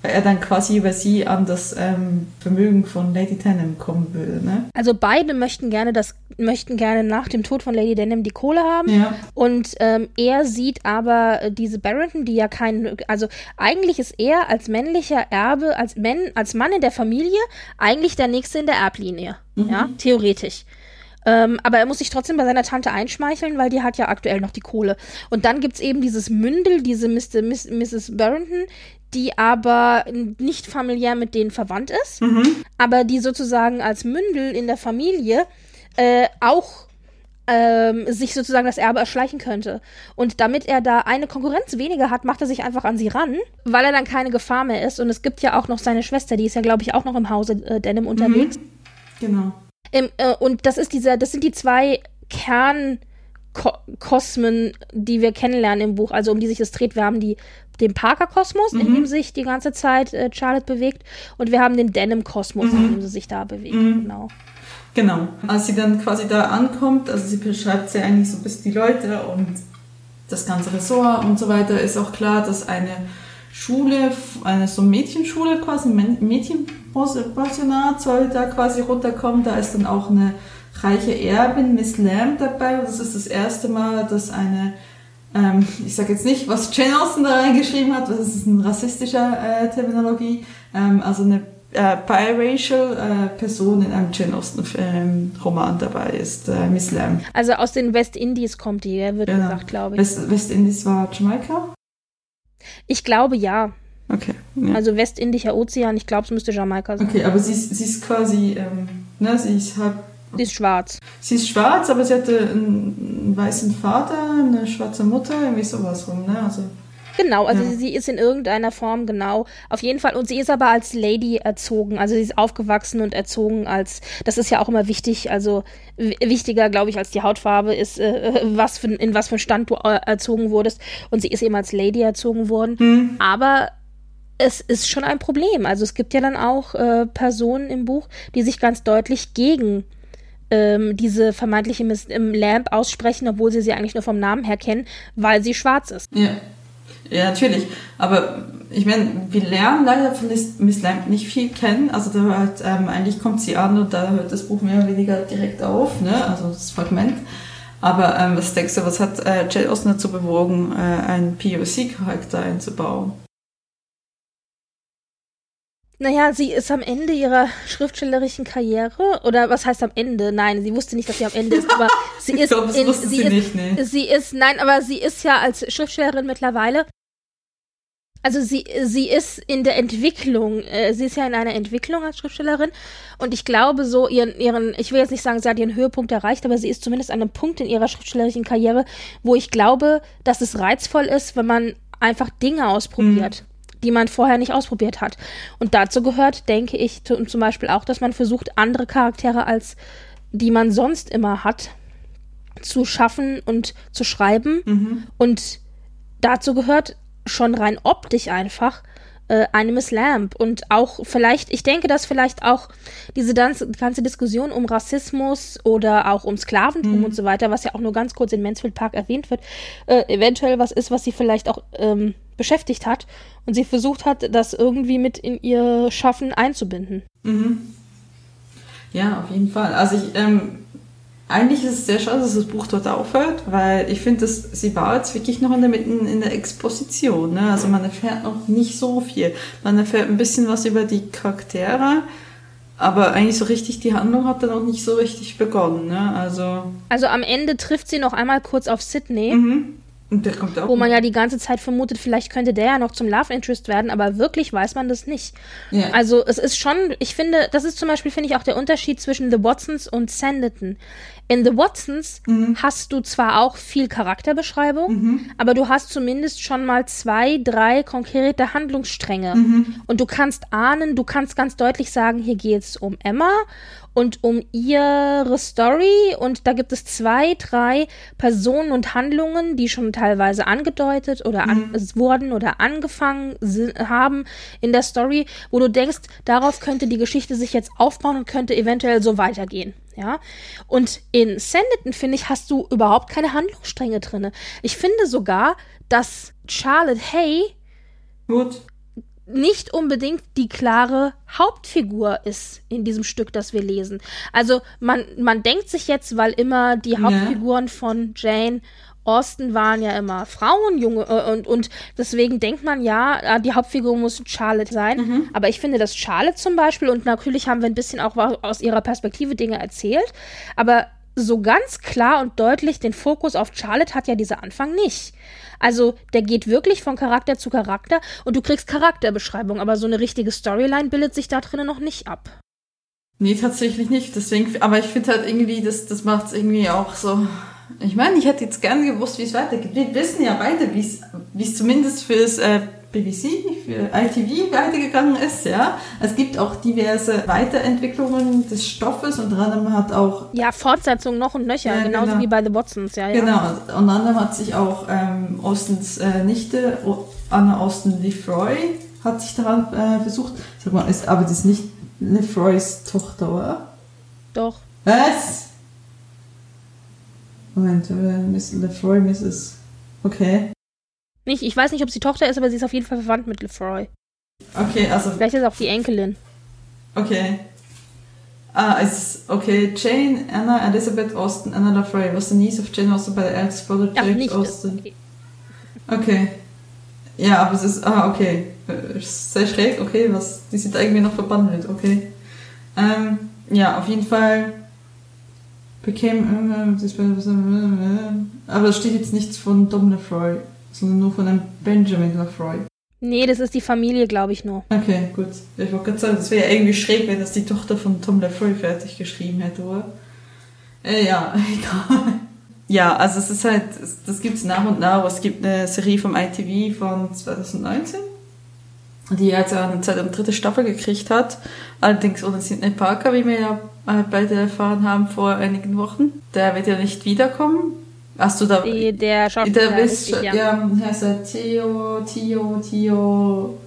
weil er dann quasi über sie an das ähm, Vermögen von Lady Denham kommen würde. Ne? Also beide möchten gerne das, möchten gerne nach dem Tod von Lady Denham die Kohle haben. Ja. Und ähm, er sieht aber äh, diese Barrington, die ja kein, also eigentlich ist er als männlicher Erbe, als, Mann, als Mann in der Familie eigentlich der Nächste in der Erblinie. Mhm. Ja, theoretisch. Ähm, aber er muss sich trotzdem bei seiner Tante einschmeicheln, weil die hat ja aktuell noch die Kohle. Und dann gibt es eben dieses Mündel, diese Mr., Miss, Mrs. Barrington, die aber nicht familiär mit denen verwandt ist, mhm. aber die sozusagen als Mündel in der Familie äh, auch ähm, sich sozusagen das Erbe erschleichen könnte. Und damit er da eine Konkurrenz weniger hat, macht er sich einfach an sie ran, weil er dann keine Gefahr mehr ist. Und es gibt ja auch noch seine Schwester, die ist ja, glaube ich, auch noch im Hause äh, Denim unterwegs. Mhm. Genau. Ähm, äh, und das ist dieser, das sind die zwei Kernkosmen, die wir kennenlernen im Buch, also um die sich das dreht. Wir haben die, den Parker-Kosmos, mhm. in dem sich die ganze Zeit äh, Charlotte bewegt, und wir haben den Denim-Kosmos, mhm. in dem sie sich da bewegt. Mhm. Genau. Genau. Als sie dann quasi da ankommt, also sie beschreibt sie eigentlich so bisschen die Leute und das ganze Ressort und so weiter, ist auch klar, dass eine Schule, eine so Mädchenschule quasi, Mädchenpensionat soll da quasi runterkommen. Da ist dann auch eine reiche Erbin, Miss Lamb, dabei. das ist das erste Mal, dass eine, ähm, ich sage jetzt nicht, was Jane Austen da reingeschrieben hat, das ist eine rassistische äh, Terminologie, ähm, also eine äh, biracial äh, Person in einem Jane Austen ähm, Roman dabei ist, äh, Miss Lamb. Also aus den Westindies kommt die, wird genau. gesagt, glaube ich. West, Westindies war Jamaika? Ich glaube ja. Okay. Ja. Also Westindischer Ozean, ich glaube, es müsste Jamaika sein. Okay, aber sie, sie ist quasi, ähm, ne, sie ist halb. Sie ist schwarz. Sie ist schwarz, aber sie hatte einen, einen weißen Vater, eine schwarze Mutter, irgendwie sowas rum, ne? Also Genau, also ja. sie ist in irgendeiner Form genau. Auf jeden Fall. Und sie ist aber als Lady erzogen. Also sie ist aufgewachsen und erzogen als, das ist ja auch immer wichtig, also wichtiger, glaube ich, als die Hautfarbe ist, äh, was für, in was für Stand du äh, erzogen wurdest. Und sie ist eben als Lady erzogen worden. Mhm. Aber es ist schon ein Problem. Also es gibt ja dann auch äh, Personen im Buch, die sich ganz deutlich gegen ähm, diese vermeintliche Miss Lamp aussprechen, obwohl sie sie eigentlich nur vom Namen her kennen, weil sie schwarz ist. Ja. Ja, natürlich. Aber ich meine, wir lernen leider von Miss Lamp nicht viel kennen. Also da hört, ähm, eigentlich kommt sie an und da hört das Buch mehr oder weniger direkt auf, ne? also das Fragment. Aber ähm, was denkst du, was hat äh, Jane Austen dazu bewogen, äh, einen POC-Charakter einzubauen? Naja, sie ist am Ende ihrer schriftstellerischen Karriere. Oder was heißt am Ende? Nein, sie wusste nicht, dass sie am Ende ist, aber sie ist. ich glaube, in, wusste sie, sie ist, nicht, nee. Sie ist, nein, aber sie ist ja als Schriftstellerin mittlerweile Also sie, sie ist in der Entwicklung, äh, sie ist ja in einer Entwicklung als Schriftstellerin und ich glaube so ihren, ihren, ich will jetzt nicht sagen, sie hat ihren Höhepunkt erreicht, aber sie ist zumindest an einem Punkt in ihrer schriftstellerischen Karriere, wo ich glaube, dass es reizvoll ist, wenn man einfach Dinge ausprobiert. Mhm die man vorher nicht ausprobiert hat. Und dazu gehört, denke ich, zum Beispiel auch, dass man versucht, andere Charaktere als die man sonst immer hat, zu schaffen und zu schreiben. Mhm. Und dazu gehört schon rein optisch einfach äh, eine Miss Lamb und auch vielleicht, ich denke, dass vielleicht auch diese ganze Diskussion um Rassismus oder auch um Sklaventum mhm. und so weiter, was ja auch nur ganz kurz in Mansfield Park erwähnt wird, äh, eventuell was ist, was sie vielleicht auch ähm, beschäftigt hat und sie versucht hat, das irgendwie mit in ihr Schaffen einzubinden. Mhm. Ja, auf jeden Fall. Also ich ähm, eigentlich ist es sehr schade, dass das Buch dort aufhört, weil ich finde, sie war jetzt wirklich noch in der, mitten in der Exposition. Ne? Also man erfährt noch nicht so viel. Man erfährt ein bisschen was über die Charaktere, aber eigentlich so richtig die Handlung hat dann auch nicht so richtig begonnen. Ne? Also, also am Ende trifft sie noch einmal kurz auf Sydney. Mhm. Und der kommt auch wo man ja die ganze Zeit vermutet, vielleicht könnte der ja noch zum Love Interest werden, aber wirklich weiß man das nicht. Ja. Also es ist schon, ich finde, das ist zum Beispiel, finde ich, auch der Unterschied zwischen The Watsons und Sanditon. In The Watsons mhm. hast du zwar auch viel Charakterbeschreibung, mhm. aber du hast zumindest schon mal zwei, drei konkrete Handlungsstränge. Mhm. Und du kannst ahnen, du kannst ganz deutlich sagen, hier geht es um Emma und um ihre Story. Und da gibt es zwei, drei Personen und Handlungen, die schon teilweise angedeutet oder an, mhm. wurden oder angefangen haben in der Story, wo du denkst, darauf könnte die Geschichte sich jetzt aufbauen und könnte eventuell so weitergehen. Ja, und in Sanditon, finde ich, hast du überhaupt keine Handlungsstränge drin. Ich finde sogar, dass Charlotte Hay Gut nicht unbedingt die klare Hauptfigur ist in diesem Stück, das wir lesen. Also man, man denkt sich jetzt, weil immer die Hauptfiguren ja. von Jane Austen waren ja immer Frauen, junge äh, und, und deswegen denkt man ja, äh, die Hauptfigur muss Charlotte sein. Mhm. Aber ich finde, dass Charlotte zum Beispiel, und natürlich haben wir ein bisschen auch aus ihrer Perspektive Dinge erzählt, aber so ganz klar und deutlich den Fokus auf Charlotte hat ja dieser Anfang nicht. Also der geht wirklich von Charakter zu Charakter und du kriegst Charakterbeschreibung, aber so eine richtige Storyline bildet sich da drinnen noch nicht ab. Nee, tatsächlich nicht. Deswegen, aber ich finde halt irgendwie, das, das macht es irgendwie auch so. Ich meine, ich hätte jetzt gerne gewusst, wie es weitergeht. Wir wissen ja beide, wie es zumindest fürs äh, BBC, für ITV weitergegangen ist, ja. Es gibt auch diverse Weiterentwicklungen des Stoffes und anderem hat auch... Ja, Fortsetzungen noch und nöcher, ja, genauso genau. wie bei The Watsons, ja, ja. Genau, und anderem hat sich auch ähm, Austens äh, Nichte, Anna Austen Lefroy, hat sich daran äh, versucht. Sag mal, ist, aber das ist nicht Lefroys Tochter, oder? Doch. Was? Moment, äh, Miss Lefroy, Mrs. Okay. Nicht, ich weiß nicht, ob sie Tochter ist, aber sie ist auf jeden Fall verwandt mit Lefroy. Okay, also. Vielleicht ist auch die Enkelin. Okay. Ah, es okay. Jane Anna Elizabeth Austen Anna Lefroy was the niece of Jane Austen by the eldest brother James Austen. Okay. okay. Ja, aber es ist. Ah, okay. Sehr schräg, okay, was. Die sind irgendwie noch verbandelt, okay. Ähm, ja, auf jeden Fall became. Aber es steht jetzt nichts von Dom Lefroy sondern nur von einem Benjamin Lafroy. Nee, das ist die Familie, glaube ich nur. Okay, gut. Ich wollte gerade sagen, das wäre ja irgendwie schräg, wenn das die Tochter von Tom Lafroy fertig geschrieben hätte, oder? Äh, ja, egal. Ja, also es ist halt, das gibt es nach und nach. Es gibt eine Serie vom ITV von 2019, die jetzt eine zweite und dritte Staffel gekriegt hat. Allerdings ohne Sidney Parker, wie wir ja beide erfahren haben vor einigen Wochen. Der wird ja nicht wiederkommen. Hast du da. Der Schauspieler. Der wisst, ja, ja heißt er Theo, Theo, Theo.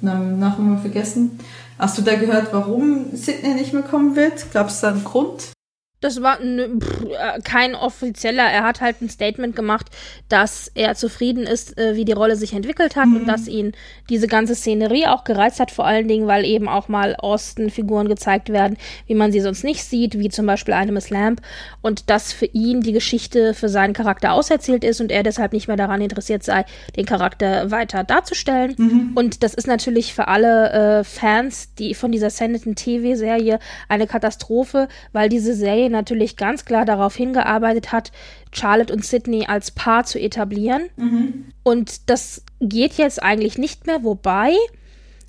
Namen Nachnamen vergessen. Hast du da gehört, warum Sydney nicht mehr kommen wird? Glaubst du da einen Grund? Das war pff, äh, kein offizieller. Er hat halt ein Statement gemacht, dass er zufrieden ist, äh, wie die Rolle sich entwickelt hat mhm. und dass ihn diese ganze Szenerie auch gereizt hat, vor allen Dingen, weil eben auch mal Osten-Figuren gezeigt werden, wie man sie sonst nicht sieht, wie zum Beispiel eine Miss Lamp. Und dass für ihn die Geschichte für seinen Charakter auserzählt ist und er deshalb nicht mehr daran interessiert sei, den Charakter weiter darzustellen. Mhm. Und das ist natürlich für alle äh, Fans, die von dieser Sanditon TV-Serie eine Katastrophe, weil diese Serie Natürlich ganz klar darauf hingearbeitet hat, Charlotte und Sydney als Paar zu etablieren. Mhm. Und das geht jetzt eigentlich nicht mehr, wobei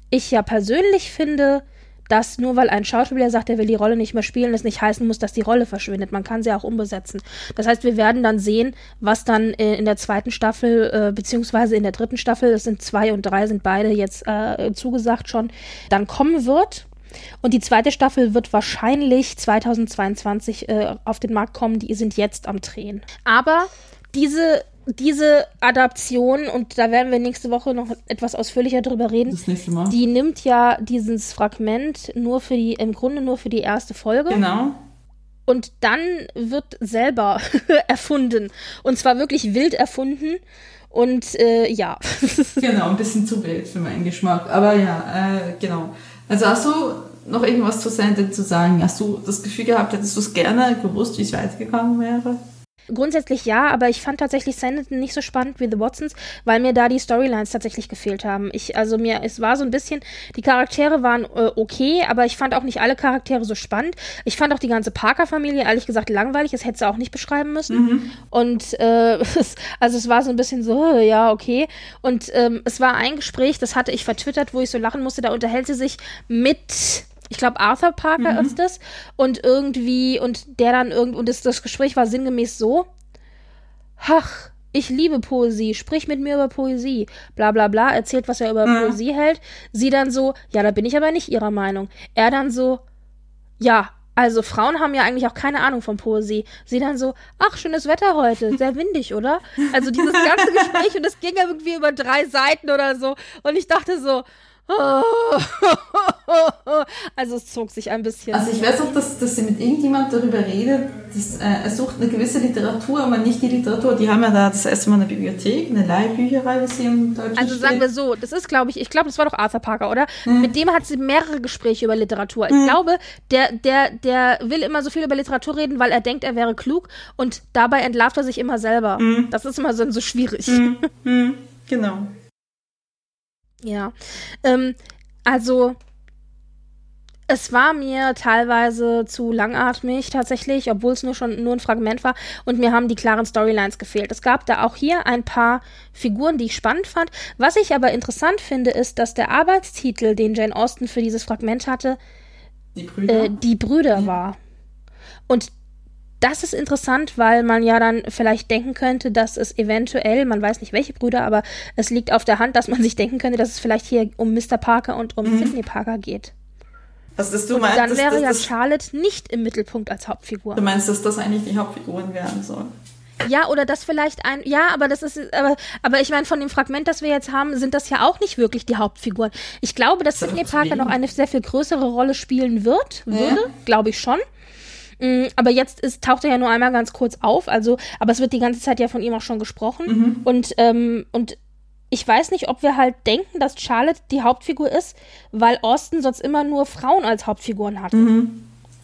ich ja persönlich finde, dass nur weil ein Schauspieler sagt, er will die Rolle nicht mehr spielen, das nicht heißen muss, dass die Rolle verschwindet. Man kann sie auch umbesetzen. Das heißt, wir werden dann sehen, was dann äh, in der zweiten Staffel, äh, beziehungsweise in der dritten Staffel, das sind zwei und drei, sind beide jetzt äh, zugesagt schon, dann kommen wird. Und die zweite Staffel wird wahrscheinlich 2022 äh, auf den Markt kommen. Die sind jetzt am Drehen. Aber diese diese Adaption, und da werden wir nächste Woche noch etwas ausführlicher drüber reden, Das nächste Mal. die nimmt ja dieses Fragment nur für die, im Grunde nur für die erste Folge. genau. Und dann wird selber erfunden. Und zwar wirklich wild erfunden. Und äh, ja. Genau, ein bisschen zu wild für meinen Geschmack. Aber ja, äh, genau. Also hast du noch irgendwas zu Senden zu sagen? Hast du das Gefühl gehabt, hättest du es gerne gewusst, wie es weitergegangen wäre? Grundsätzlich ja, aber ich fand tatsächlich Sanditon nicht so spannend wie The Watsons, weil mir da die Storylines tatsächlich gefehlt haben. Ich, also mir, es war so ein bisschen, die Charaktere waren äh, okay, aber ich fand auch nicht alle Charaktere so spannend. Ich fand auch die ganze Parker-Familie ehrlich gesagt langweilig, das hätte sie auch nicht beschreiben müssen. Und äh, es, also es war so ein bisschen so, äh, ja, okay. Und ähm, es war ein Gespräch, das hatte ich vertwittert, wo ich so lachen musste, da unterhält sie sich mit ich glaube Arthur Parker ist das und irgendwie und der dann irgend und das, das Gespräch war sinngemäß so ach ich liebe Poesie, sprich mit mir über Poesie, bla bla bla, erzählt, was er über Poesie hält. Sie dann so, ja, da bin ich aber nicht ihrer Meinung. Er dann so, ja, also Frauen haben ja eigentlich auch keine Ahnung von Poesie. Sie dann so, ach, schönes Wetter heute, sehr windig, oder? Also dieses ganze Gespräch und es ging ja irgendwie über drei Seiten oder so. Und ich dachte so, also es zog sich ein bisschen. Also ich weiß auch, dass, dass sie mit irgendjemand darüber redet, dass, äh, er sucht eine gewisse Literatur, aber nicht die Literatur. Die haben ja da das erste Mal eine Bibliothek, eine Leihbücherei, wie sie im Deutschen Also sagen wir so, das ist, glaube ich, ich glaube, das war doch Arthur Parker, oder? Mit dem hat sie mehrere Gespräche über Literatur. Ich glaube, der, der, der will immer so viel über Literatur reden, weil er denkt, er wäre klug und dabei entlarvt er sich immer selber. Das ist immer so, so schwierig. Genau. Ja. Ähm, also, es war mir teilweise zu langatmig tatsächlich, obwohl es nur schon nur ein Fragment war und mir haben die klaren Storylines gefehlt. Es gab da auch hier ein paar Figuren, die ich spannend fand. Was ich aber interessant finde, ist, dass der Arbeitstitel, den Jane Austen für dieses Fragment hatte, Die Brüder. äh, die Brüder war. Und das ist interessant, weil man ja dann vielleicht denken könnte, dass es eventuell, man weiß nicht welche Brüder, aber es liegt auf der Hand, dass man sich denken könnte, dass es vielleicht hier um Mr. Parker und um Sidney Parker geht. also dass du meinst, Dann wäre dass, ja dass, Charlotte nicht im Mittelpunkt als Hauptfigur. du meinst, dass das eigentlich die Hauptfiguren werden sollen. Ja, oder das vielleicht ein, ja, aber das ist, aber, aber ich meine, von dem Fragment, das wir jetzt haben, sind das ja auch nicht wirklich die Hauptfiguren. Ich glaube, dass Das ist Sidney Parker noch eine sehr viel größere Rolle spielen wird, würde, glaube ich schon. Mm, Aber jetzt ist, taucht er ja nur einmal ganz kurz auf, also, aber es wird die ganze Zeit ja von ihm auch schon gesprochen. Mhm. Und, ähm, und ich weiß nicht, ob wir halt denken, dass Charlotte die Hauptfigur ist, weil Austin sonst immer nur Frauen als Hauptfiguren hat.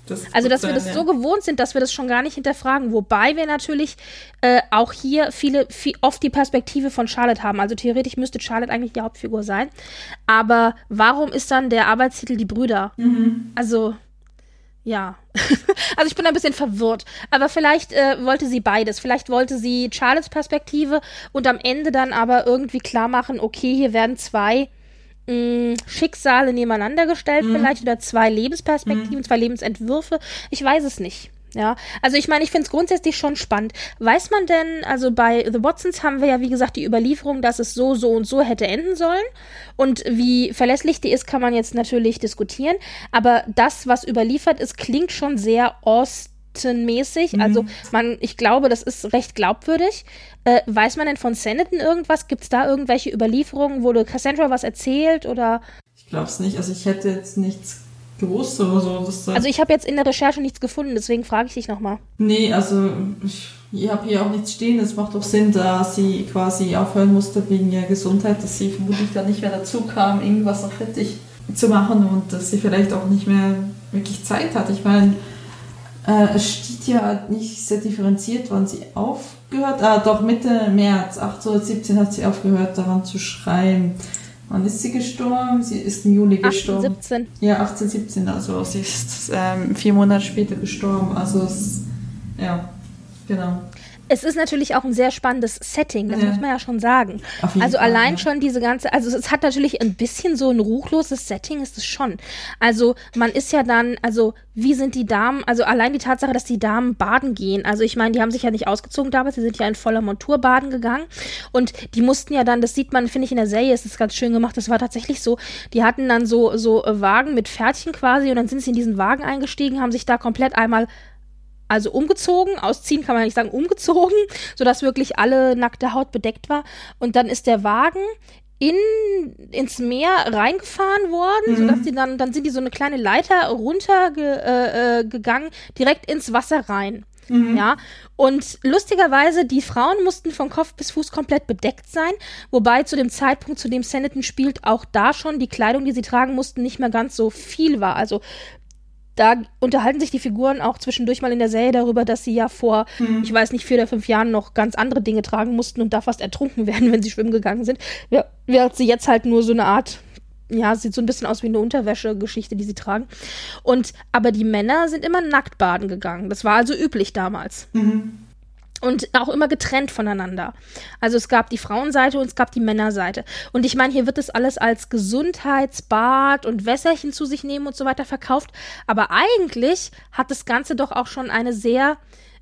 Das Also, dass wir sein, das ja. so gewohnt sind, dass wir das schon gar nicht hinterfragen. Wobei wir natürlich äh, auch hier viele, viel, oft die Perspektive von Charlotte haben. Also theoretisch müsste Charlotte eigentlich die Hauptfigur sein. Aber warum ist dann der Arbeitstitel die Brüder? Also, ja. also ich bin ein bisschen verwirrt. Aber vielleicht äh, wollte sie beides. Vielleicht wollte sie Charlottes Perspektive und am Ende dann aber irgendwie klar machen, okay, hier werden zwei mh, Schicksale nebeneinander gestellt vielleicht oder zwei Lebensperspektiven, zwei Lebensentwürfe. Ich weiß es nicht. Ja, also ich meine, ich finde es grundsätzlich schon spannend. Weiß man denn, also bei The Watsons haben wir ja, wie gesagt, die Überlieferung, dass es so, so und so hätte enden sollen. Und wie verlässlich die ist, kann man jetzt natürlich diskutieren. Aber das, was überliefert ist, klingt schon sehr Austen-mäßig. Also man, ich glaube, das ist recht glaubwürdig. Äh, weiß man denn von Sanditon irgendwas? Gibt es da irgendwelche Überlieferungen? Wurde Cassandra was erzählt oder? Ich glaube es nicht. Also ich hätte jetzt nichts gewusst oder so. Also ich habe jetzt in der Recherche nichts gefunden, deswegen frage ich dich nochmal. nee, also ich, ich habe hier auch nichts stehen. Es macht doch Sinn, da sie quasi aufhören musste wegen ihrer Gesundheit, dass sie vermutlich dann nicht mehr dazu kam, irgendwas noch fertig zu machen und dass sie vielleicht auch nicht mehr wirklich Zeit hat. Ich meine, äh, es steht ja nicht sehr differenziert, wann sie aufgehört Ah, doch Mitte März 1817 hat sie aufgehört, daran zu schreiben. Wann ist sie gestorben? Sie ist im Juli gestorben. 17. Ja, 18, 17, also sie ist ähm, vier Monate später gestorben. Also es, ja, genau. Es ist natürlich auch ein sehr spannendes Setting, das ja. muss man ja schon sagen. Also Fall, allein ja. schon diese ganze, also es hat natürlich ein bisschen so ein ruchloses Setting, ist es schon. Also man ist ja dann, also wie sind die Damen, also allein die Tatsache, dass die Damen baden gehen. Also ich meine, die haben sich ja nicht ausgezogen damals, sie sind ja in voller Montur baden gegangen und die mussten ja dann, das sieht man, finde ich in der Serie, ist das ganz schön gemacht, das war tatsächlich so, die hatten dann so, so Wagen mit Pferdchen quasi und dann sind sie in diesen Wagen eingestiegen, haben sich da komplett einmal also umgezogen, ausziehen kann man nicht sagen, umgezogen, sodass wirklich alle nackte Haut bedeckt war. Und dann ist der Wagen in, ins Meer reingefahren worden, mhm. sodass die dann, dann sind die so eine kleine Leiter runtergegangen, äh, äh direkt ins Wasser rein. Mhm. Ja, und lustigerweise, die Frauen mussten von Kopf bis Fuß komplett bedeckt sein, wobei zu dem Zeitpunkt, zu dem Sanditon spielt, auch da schon die Kleidung, die sie tragen mussten, nicht mehr ganz so viel war. Also da unterhalten sich die Figuren auch zwischendurch mal in der Serie darüber, dass sie ja vor, mhm. ich weiß nicht, vier oder fünf Jahren noch ganz andere Dinge tragen mussten und da fast ertrunken werden, wenn sie schwimmen gegangen sind. Während sie jetzt halt nur so eine Art, ja, sieht so ein bisschen aus wie eine Unterwäsche-Geschichte, die sie tragen. Und, aber die Männer sind immer nackt baden gegangen. Das war also üblich damals. Mhm und auch immer getrennt voneinander. Also es gab die Frauenseite und es gab die Männerseite. Und ich meine, hier wird das alles als Gesundheitsbad und Wässerchen zu sich nehmen und so weiter verkauft. Aber eigentlich hat das Ganze doch auch schon eine sehr,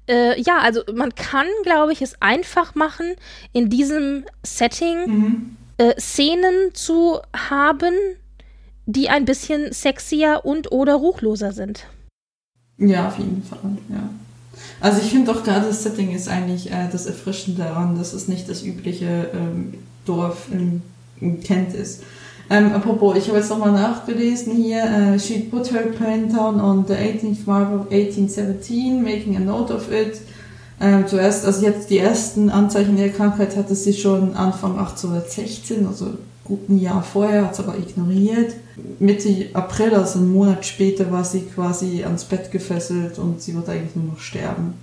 äh, ja, also man kann, glaube ich, es einfach machen, in diesem Setting mhm. äh, Szenen zu haben, die ein bisschen sexier und oder ruchloser sind. Ja, auf jeden Fall, ja. Also ich finde auch gerade das Setting ist eigentlich äh, das Erfrischende daran, dass es nicht das übliche ähm, Dorf in, in, Kent ist. Ähm, apropos, ich habe jetzt nochmal nachgelesen hier. Uh, she put her pen down on the 18th March of 1817, making a note of it. Ähm, zuerst, also jetzt die ersten Anzeichen der Krankheit hatte sie schon Anfang 1816, also gut ein Jahr vorher, hat es aber ignoriert. Mitte April, also einen Monat später, war sie quasi ans Bett gefesselt und sie wird eigentlich nur noch sterben.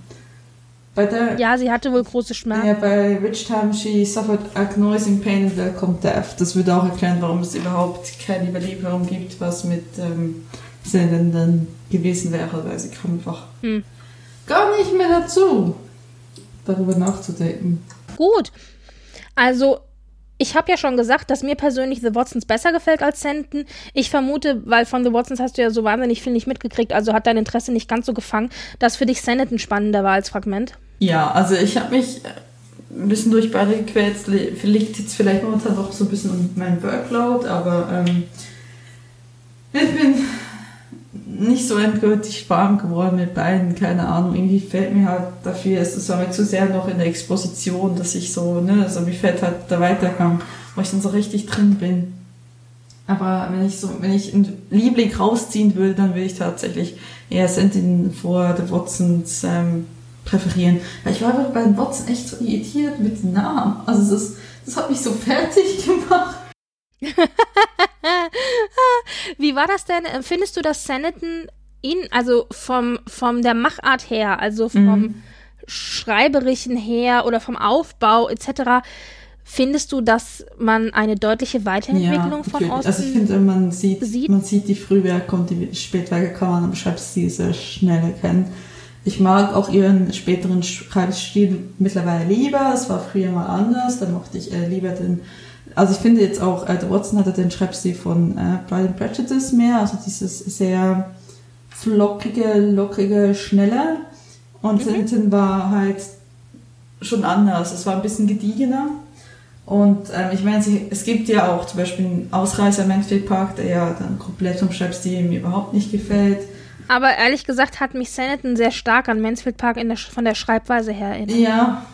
Bei der, ja, sie hatte wohl große Schmerzen. Ja, bei Which Time she suffered agonising pain and welcome death. Das würde auch erklären, warum es überhaupt keine Überlieferung gibt, was mit ähm, Sendenden gewesen wäre, weil sie kam einfach hm. gar nicht mehr dazu, darüber nachzudenken. Gut. Also ich habe ja schon gesagt, dass mir persönlich The Watsons besser gefällt als Senden. Ich vermute, weil von The Watsons hast du ja so wahnsinnig viel nicht mitgekriegt, also hat dein Interesse nicht ganz so gefangen, dass für dich Senden spannender war als Fragment. Ja, also ich habe mich äh, ein bisschen durch beide gequält. Liegt jetzt vielleicht momentan noch so ein bisschen um mein Workload, aber ähm, ich bin nicht so endgültig warm geworden mit beiden, keine Ahnung. Irgendwie fällt mir halt dafür, es ist aber zu sehr noch in der Exposition, dass ich so, ne, also mir fällt halt der Weitergang, wo ich dann so richtig drin bin. Aber wenn ich so, wenn ich einen Liebling rausziehen will, dann will ich tatsächlich eher Sentin vor der Watsons ähm, präferieren. Weil ich war einfach bei den Watson echt so irritiert mit den Namen. Also das, das hat mich so fertig gemacht. Wie war das denn? Findest du, dass Sanditon ihn, also vom, vom der Machart her, also vom mhm. Schreiberischen her oder vom Aufbau etc., findest du, dass man eine deutliche Weiterentwicklung ja, von Osten Also ich finde, man sieht, sieht, man sieht die Frühwerke und die Spätwerke kann man am Schreibstil sehr schnell erkennen. Ich mag auch ihren späteren Schreibstil mittlerweile lieber. Es war früher mal anders. Da mochte ich äh, lieber den also ich finde jetzt auch, äh, Watson hatte den Schreibstil von äh, Pride and Prejudice mehr, also dieses sehr flockige, lockige, schnelle. Und mhm. Sinton war halt schon anders. Es war ein bisschen gediegener. Und ähm, ich meine, es gibt ja auch zum Beispiel einen Ausreißer Mansfield Park, der ja dann komplett vom Schreibstil mir überhaupt nicht gefällt. Aber ehrlich gesagt hat mich Sanditon sehr stark an Mansfield Park der, von der Schreibweise her erinnert. Ja,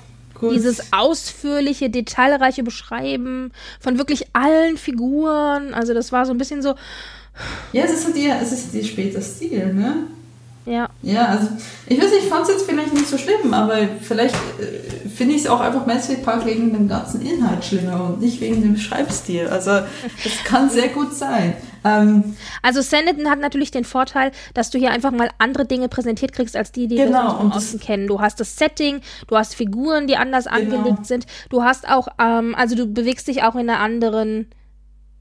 Gut. Dieses ausführliche, detailreiche Beschreiben von wirklich allen Figuren. Also das war so ein bisschen so. Ja, es ist halt ihr, es ist ihr später Stil, ne? Ja. Ja, also ich weiß nicht, ich fand es jetzt vielleicht nicht so schlimm, aber vielleicht äh, finde ich es auch einfach Mansfield Park wegen dem ganzen Inhalt schlimmer und nicht wegen dem Schreibstil. Also das kann sehr gut sein. Ähm, also Sanditon hat natürlich den Vorteil, dass du hier einfach mal andere Dinge präsentiert kriegst, als die, die genau, wir von außen kennen. Du hast das Setting, du hast Figuren, die anders genau. angelegt sind. Du hast auch, ähm, also du bewegst dich auch in einer anderen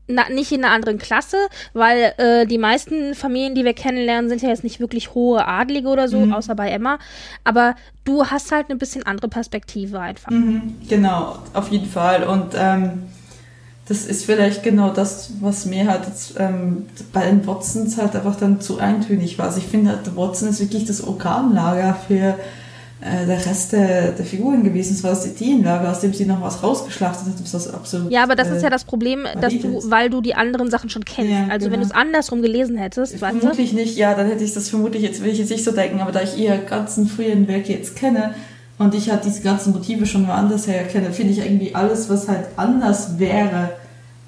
na, nicht in einer anderen Klasse, weil äh, die meisten Familien, die wir kennenlernen, sind ja jetzt nicht wirklich hohe Adlige oder so, mhm. außer bei Emma. Aber du hast halt eine bisschen andere Perspektive einfach. Mhm, genau, auf jeden Fall. Und ähm, das ist vielleicht genau das, was mir halt jetzt, ähm, bei den Watsons halt einfach dann zu eintönig war. Also ich finde, halt, Watson ist wirklich das Organlager für äh, der Rest der, der, Figuren gewesen. Es war das Ideenlager, aus dem sie noch was rausgeschlachtet hat. Das absolut, ja, aber das äh, ist ja das Problem, dass du, weil du die anderen Sachen schon kennst. Ja, also genau. wenn du es andersrum gelesen hättest, Vermutlich du? nicht, ja, dann hätte ich das vermutlich jetzt, will ich jetzt nicht so denken, aber da ich ihre ganzen früheren Werke jetzt kenne und ich halt diese ganzen Motive schon woanders her kenne, finde ich irgendwie alles, was halt anders wäre,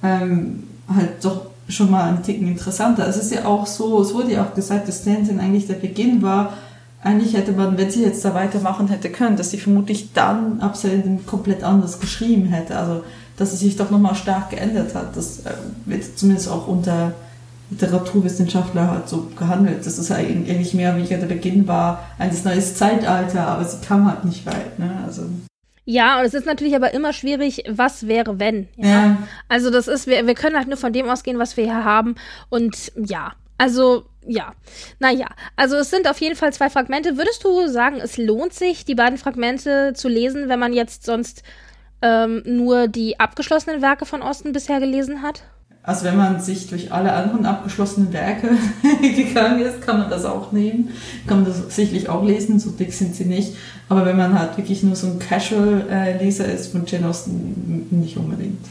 ähm, halt doch schon mal einen Ticken interessanter. Es ist ja auch so, es wurde ja auch gesagt, dass Stanton eigentlich der Beginn war, eigentlich hätte man, wenn sie jetzt da weitermachen hätte können, dass sie vermutlich dann Absenden komplett anders geschrieben hätte. Also, dass sie sich doch nochmal stark geändert hat. Das äh, wird zumindest auch unter Literaturwissenschaftler halt so gehandelt. dass es eigentlich mehr wie der Beginn war, ein neues Zeitalter, aber sie kam halt nicht weit. Ne? Also. Ja, und es ist natürlich aber immer schwierig, was wäre, wenn. Ja? ja. Also das ist, wir, wir können halt nur von dem ausgehen, was wir hier haben. Und ja, also ja, naja, also es sind auf jeden Fall zwei Fragmente. Würdest du sagen, es lohnt sich, die beiden Fragmente zu lesen, wenn man jetzt sonst ähm, nur die abgeschlossenen Werke von Osten bisher gelesen hat? Also wenn man sich durch alle anderen abgeschlossenen Werke gegangen ist, kann man das auch nehmen. Kann man das sicherlich auch lesen, so dick sind sie nicht. Aber wenn man halt wirklich nur so ein Casual-Leser ist von Jane Austen, nicht unbedingt.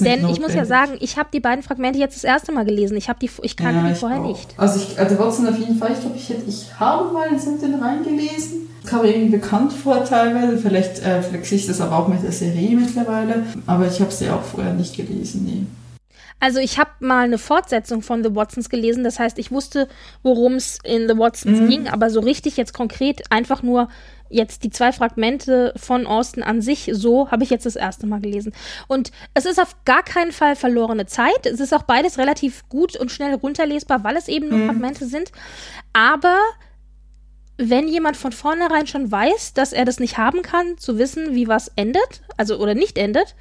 Denn ich muss ja sagen, ich habe die beiden Fragmente jetzt das erste Mal gelesen. Ich habe die, ich kannte ja, die vorher auch. nicht. Also ich, also Watson auf jeden Fall. Ich glaube, ich hätte, ich habe mal in Sinten reingelesen. Kam irgendwie bekannt vor teilweise. Vielleicht äh, flexiere ich das aber auch mit der Serie mittlerweile. Aber ich habe sie auch vorher nicht gelesen, nee. Also ich habe mal eine Fortsetzung von The Watsons gelesen, das heißt, ich wusste, worum es in The Watsons mhm. ging, aber so richtig jetzt konkret einfach nur jetzt die zwei Fragmente von Austin an sich, so habe ich jetzt das erste Mal gelesen. Und es ist auf gar keinen Fall verlorene Zeit. Es ist auch beides relativ gut und schnell runterlesbar, weil es eben nur mhm. Fragmente sind. Aber wenn jemand von vornherein schon weiß, dass er das nicht haben kann, zu wissen, wie was endet, also oder nicht endet,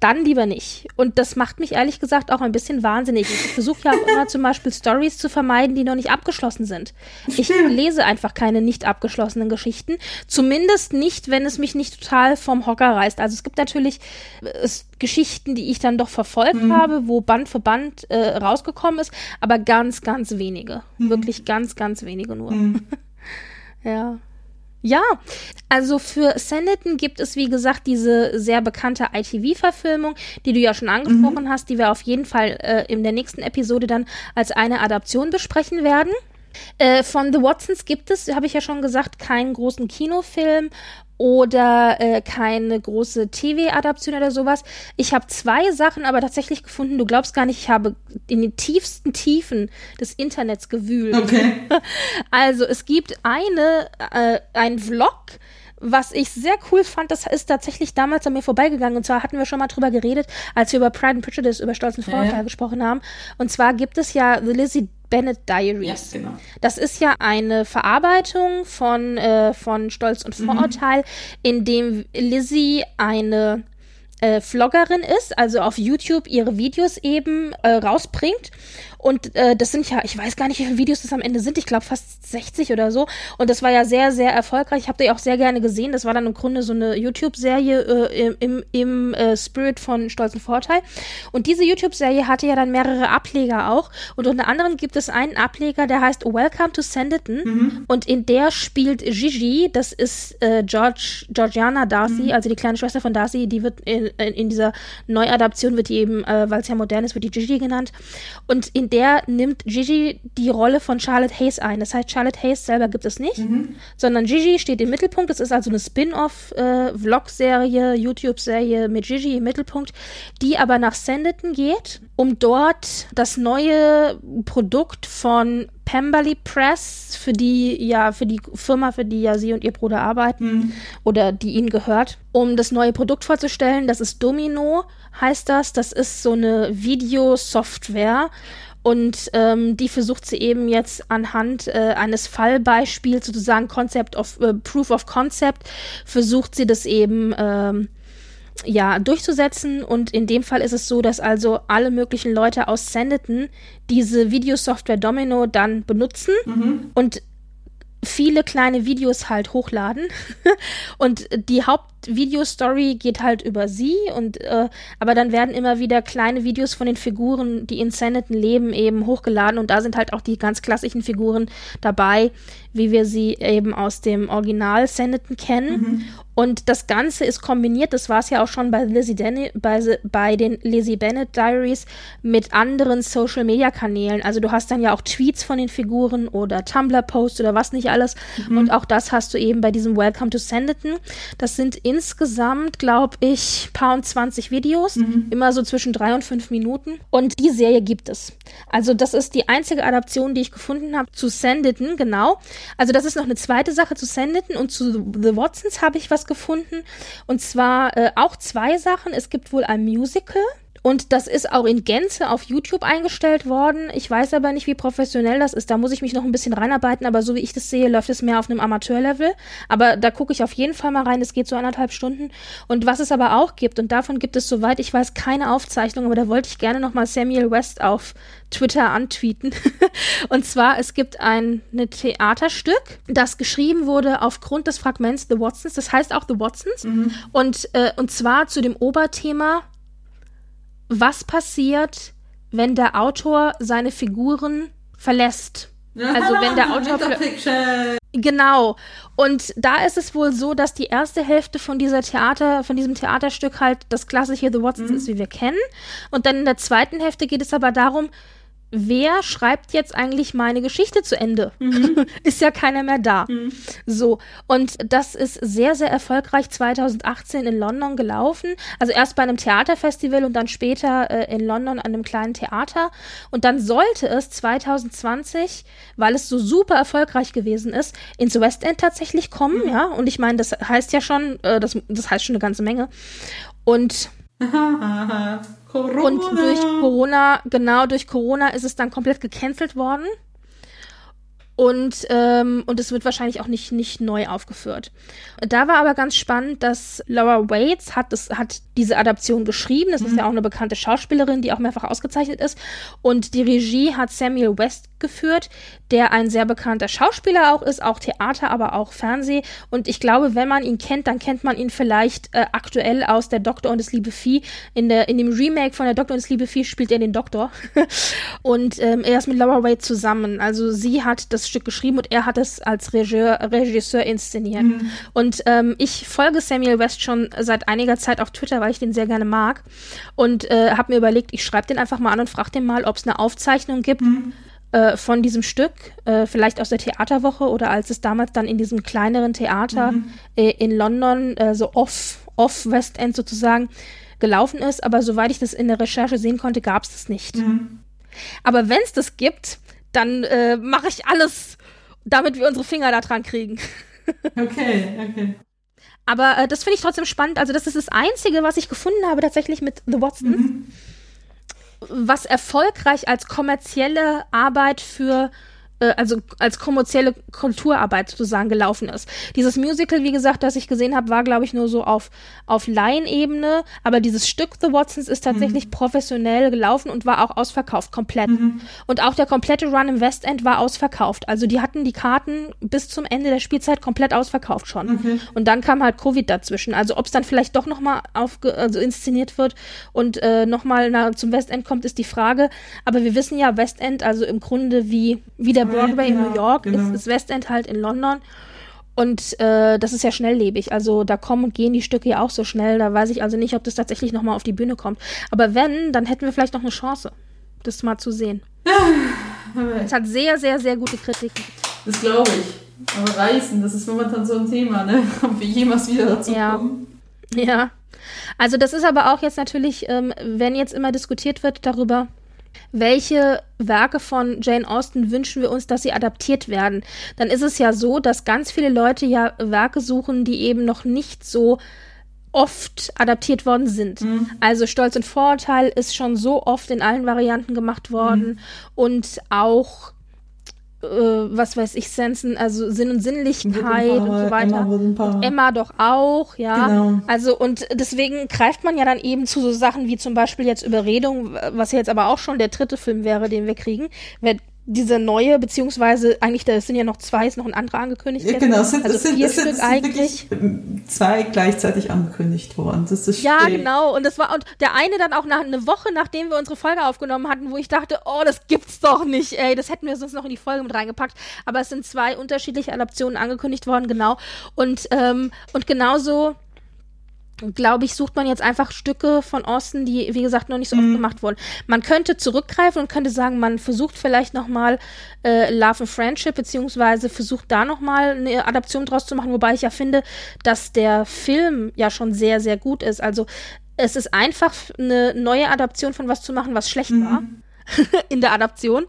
dann lieber nicht. Und das macht mich ehrlich gesagt auch ein bisschen wahnsinnig. Ich versuche ja auch immer zum Beispiel Stories zu vermeiden, die noch nicht abgeschlossen sind. Ich lese einfach keine nicht abgeschlossenen Geschichten. Zumindest nicht, wenn es mich nicht total vom Hocker reißt. Also es gibt natürlich äh, Geschichten, die ich dann doch verfolgt mhm. habe, wo Band für Band äh, rausgekommen ist, aber ganz, ganz wenige. Mhm. Wirklich ganz, ganz wenige nur. Mhm. ja. Ja, also für Sanditon gibt es, wie gesagt, diese sehr bekannte ITV-Verfilmung, die du ja schon angesprochen mhm. hast, die wir auf jeden Fall äh, in der nächsten Episode dann als eine Adaption besprechen werden. Äh, von The Watsons gibt es, habe ich ja schon gesagt, keinen großen Kinofilm oder äh, keine große TV-Adaption oder sowas. Ich habe zwei Sachen aber tatsächlich gefunden. Du glaubst gar nicht, ich habe in den tiefsten Tiefen des Internets gewühlt. Okay. Also es gibt eine, äh, ein Vlog, was ich sehr cool fand, das ist tatsächlich damals an mir vorbeigegangen. Und zwar hatten wir schon mal drüber geredet, als wir über Pride and Prejudice, über Stolz und Vorurteil ja. gesprochen haben. Und zwar gibt es ja The Lizzie Bennett Diaries. Ja, genau. Das ist ja eine Verarbeitung von, äh, von Stolz und mhm. Vorurteil, mhm. in dem Lizzie eine äh, Vloggerin ist, also auf YouTube ihre Videos eben äh, rausbringt und äh, das sind ja, ich weiß gar nicht, wie viele Videos das am Ende sind. Ich glaube fast 60 oder so. Und das war ja sehr, sehr erfolgreich. Ich habe die auch sehr gerne gesehen. Das war dann im Grunde so eine YouTube-Serie äh, im, im äh, Spirit von Stolzen Vorteil. Und diese YouTube-Serie hatte ja dann mehrere Ableger auch. Und unter anderem gibt es einen Ableger, der heißt Welcome to Sanditon. Mhm. Und in der spielt Gigi, das ist äh, George, Georgiana Darcy, mhm. also die kleine Schwester von Darcy, die wird in, in dieser Neuadaption, wird die eben, äh, weil es ja modern ist, wird die Gigi genannt. Und in der nimmt Gigi die Rolle von Charlotte Hayes ein. Das heißt, Charlotte Hayes selber gibt es nicht, mhm. sondern Gigi steht im Mittelpunkt. Das ist also eine Spin-off-Vlog-Serie, äh, YouTube-Serie mit Gigi im Mittelpunkt, die aber nach Sanditon geht, um dort das neue Produkt von Pemberley Press, für die ja, für die Firma, für die ja sie und ihr Bruder arbeiten mhm. oder die ihnen gehört, um das neue Produkt vorzustellen. Das ist Domino, heißt das. Das ist so eine Videosoftware und ähm, die versucht sie eben jetzt anhand äh, eines Fallbeispiels, sozusagen Concept of, äh, Proof of Concept, versucht sie das eben ähm, ja, durchzusetzen. Und in dem Fall ist es so, dass also alle möglichen Leute aus Sanditon diese Videosoftware Domino dann benutzen Mhm. und viele kleine Videos halt hochladen. und die Hauptvideostory geht halt über sie und äh, aber dann werden immer wieder kleine Videos von den Figuren, die in Sanditon leben, eben hochgeladen und da sind halt auch die ganz klassischen Figuren dabei, wie wir sie eben aus dem Original Sanditon kennen. Und das Ganze ist kombiniert, das war es ja auch schon bei, Lizzie Den bei, bei den Lizzie Bennett Diaries, mit anderen Social Media Kanälen. Also du hast dann ja auch Tweets von den Figuren oder Tumblr-Posts oder was nicht alles. Und auch das hast du eben bei diesem Welcome to Sanditon. Das sind insgesamt, glaube ich, paar und 20 Videos, immer so zwischen drei und fünf Minuten. Und die Serie gibt es. Also das ist die einzige Adaption, die ich gefunden habe zu Sanditon, genau. Also das ist noch eine zweite Sache zu Sanditon und zu The Watsons habe ich was gefunden. Und zwar äh, auch zwei Sachen. Es gibt wohl ein Musical. Und das ist auch in Gänze auf YouTube eingestellt worden. Ich weiß aber nicht, wie professionell das ist. Da muss ich mich noch ein bisschen reinarbeiten. Aber so wie ich das sehe, läuft es mehr auf einem Amateurlevel. Aber da gucke ich auf jeden Fall mal rein. Es geht so anderthalb Stunden. Und was es aber auch gibt, und davon gibt es, soweit ich weiß, keine Aufzeichnung. Aber da wollte ich gerne noch mal Samuel West auf Twitter antweeten. und zwar, es gibt ein Theaterstück, das geschrieben wurde aufgrund des Fragments The Watsons. Das heißt auch The Watsons. Und, äh, und zwar zu dem Oberthema was passiert, wenn der Autor seine Figuren verlässt. Also wenn der Autor. Genau. Und da ist es wohl so, dass die erste Hälfte von dieser Theater, von diesem Theaterstück halt das klassische The Watsons ist, wie wir kennen. Und dann in der zweiten Hälfte geht es aber darum, wer schreibt jetzt eigentlich meine Geschichte zu Ende? ist ja keiner mehr da. So. Und das ist sehr, sehr erfolgreich 2018 in London gelaufen. Also erst bei einem Theaterfestival und dann später äh, in London an einem kleinen Theater. Und dann sollte es 2020, weil es so super erfolgreich gewesen ist, ins West End tatsächlich kommen, ja. Und ich meine, das heißt ja schon, äh, das, das heißt schon eine ganze Menge. Und Corona. und durch Corona, genau durch Corona ist es dann komplett gecancelt worden. Und, ähm, und es wird wahrscheinlich auch nicht, nicht neu aufgeführt. Da war aber ganz spannend, dass Laura Waits hat, das, hat diese Adaption geschrieben. Das ist ja auch eine bekannte Schauspielerin, die auch mehrfach ausgezeichnet ist. Und die Regie hat Samuel West geführt, der ein sehr bekannter Schauspieler auch ist, auch Theater, aber auch Fernseh. Und ich glaube, wenn man ihn kennt, dann kennt man ihn vielleicht äh, aktuell aus Der Doktor und das liebe Vieh. In, der, in dem Remake von Der Doktor und das liebe Vieh spielt er den Doktor. und ähm, er ist mit Laura Waite zusammen. Also sie hat das Stück geschrieben und er hat es als Regisseur, Regisseur inszeniert. Und ähm, ich folge Samuel West schon seit einiger Zeit auf Twitter, weil ich den sehr gerne mag. Und äh, habe mir überlegt, ich schreibe den einfach mal an und frage den mal, ob es eine Aufzeichnung gibt äh, von diesem Stück, äh, vielleicht aus der Theaterwoche oder als es damals dann in diesem kleineren Theater äh, in London, äh, so off, off West End sozusagen, gelaufen ist. Aber soweit ich das in der Recherche sehen konnte, gab es das nicht. Aber wenn es das gibt, dann äh, mache ich alles, damit wir unsere Finger da dran kriegen. Okay, okay. Aber äh, das finde ich trotzdem spannend. Also das ist das Einzige, was ich gefunden habe tatsächlich mit The Watsons, was erfolgreich als kommerzielle Arbeit für also als kommerzielle Kulturarbeit sozusagen gelaufen ist. Dieses Musical, wie gesagt, das ich gesehen habe, war, glaube ich, nur so auf, auf Laienebene, aber dieses Stück The Watsons ist tatsächlich professionell gelaufen und war auch ausverkauft, komplett. Und auch der komplette Run im West End war ausverkauft. Also die hatten die Karten bis zum Ende der Spielzeit komplett ausverkauft schon. Und dann kam halt Covid dazwischen. Also ob es dann vielleicht doch nochmal also inszeniert wird und äh, nochmal zum West End kommt, ist die Frage. Aber wir wissen ja, West End, also im Grunde wie, wie der Broadway in Ja, New York, genau. ist, ist West End halt in London. Und äh, das ist ja schnelllebig. Also da kommen und gehen die Stücke ja auch so schnell. Da weiß ich also nicht, ob das tatsächlich nochmal auf die Bühne kommt. Aber wenn, dann hätten wir vielleicht noch eine Chance, das mal zu sehen. Es hat sehr, sehr, sehr gute Kritiken. Das glaube ich. Aber Reisen, das ist momentan so ein Thema, ne? Ob wir jemals wieder dazu Ja. kommen. Ja. Also das ist aber auch jetzt natürlich, ähm, wenn jetzt immer diskutiert wird darüber, welche Werke von Jane Austen wünschen wir uns, dass sie adaptiert werden, dann ist es ja so, dass ganz viele Leute ja Werke suchen, die eben noch nicht so oft adaptiert worden sind. Also Stolz und Vorurteil ist schon so oft in allen Varianten gemacht worden und auch äh, was weiß ich, Sensen, also Sinn und Sinnlichkeit und so weiter. Emma, und Emma doch auch, ja. Genau. Also und deswegen greift man ja dann eben zu so Sachen wie zum Beispiel jetzt Überredung, was jetzt aber auch schon der dritte Film wäre, den wir kriegen. Wer diese neue, beziehungsweise eigentlich, da sind ja noch zwei, ist noch ein anderer angekündigt. Ja, genau, es sind, also es sind, vier es sind, Stück eigentlich. zwei gleichzeitig angekündigt worden. Das ist ja, genau. Und das war, und der eine dann auch nach eine Woche, nachdem wir unsere Folge aufgenommen hatten, wo ich dachte, oh, das gibt's doch nicht, ey, das hätten wir sonst noch in die Folge mit reingepackt. Aber es sind zwei unterschiedliche Adaptionen angekündigt worden, genau. Und, ähm, und genauso glaube ich, sucht man jetzt einfach Stücke von Austin, die, wie gesagt, noch nicht so oft mhm. gemacht wurden. Man könnte zurückgreifen und könnte sagen, man versucht vielleicht noch mal äh, Love and Friendship, beziehungsweise versucht da noch mal eine Adaption draus zu machen, wobei ich ja finde, dass der Film ja schon sehr, sehr gut ist. Also es ist einfach eine neue Adaption von was zu machen, was schlecht mhm. war in der Adaption,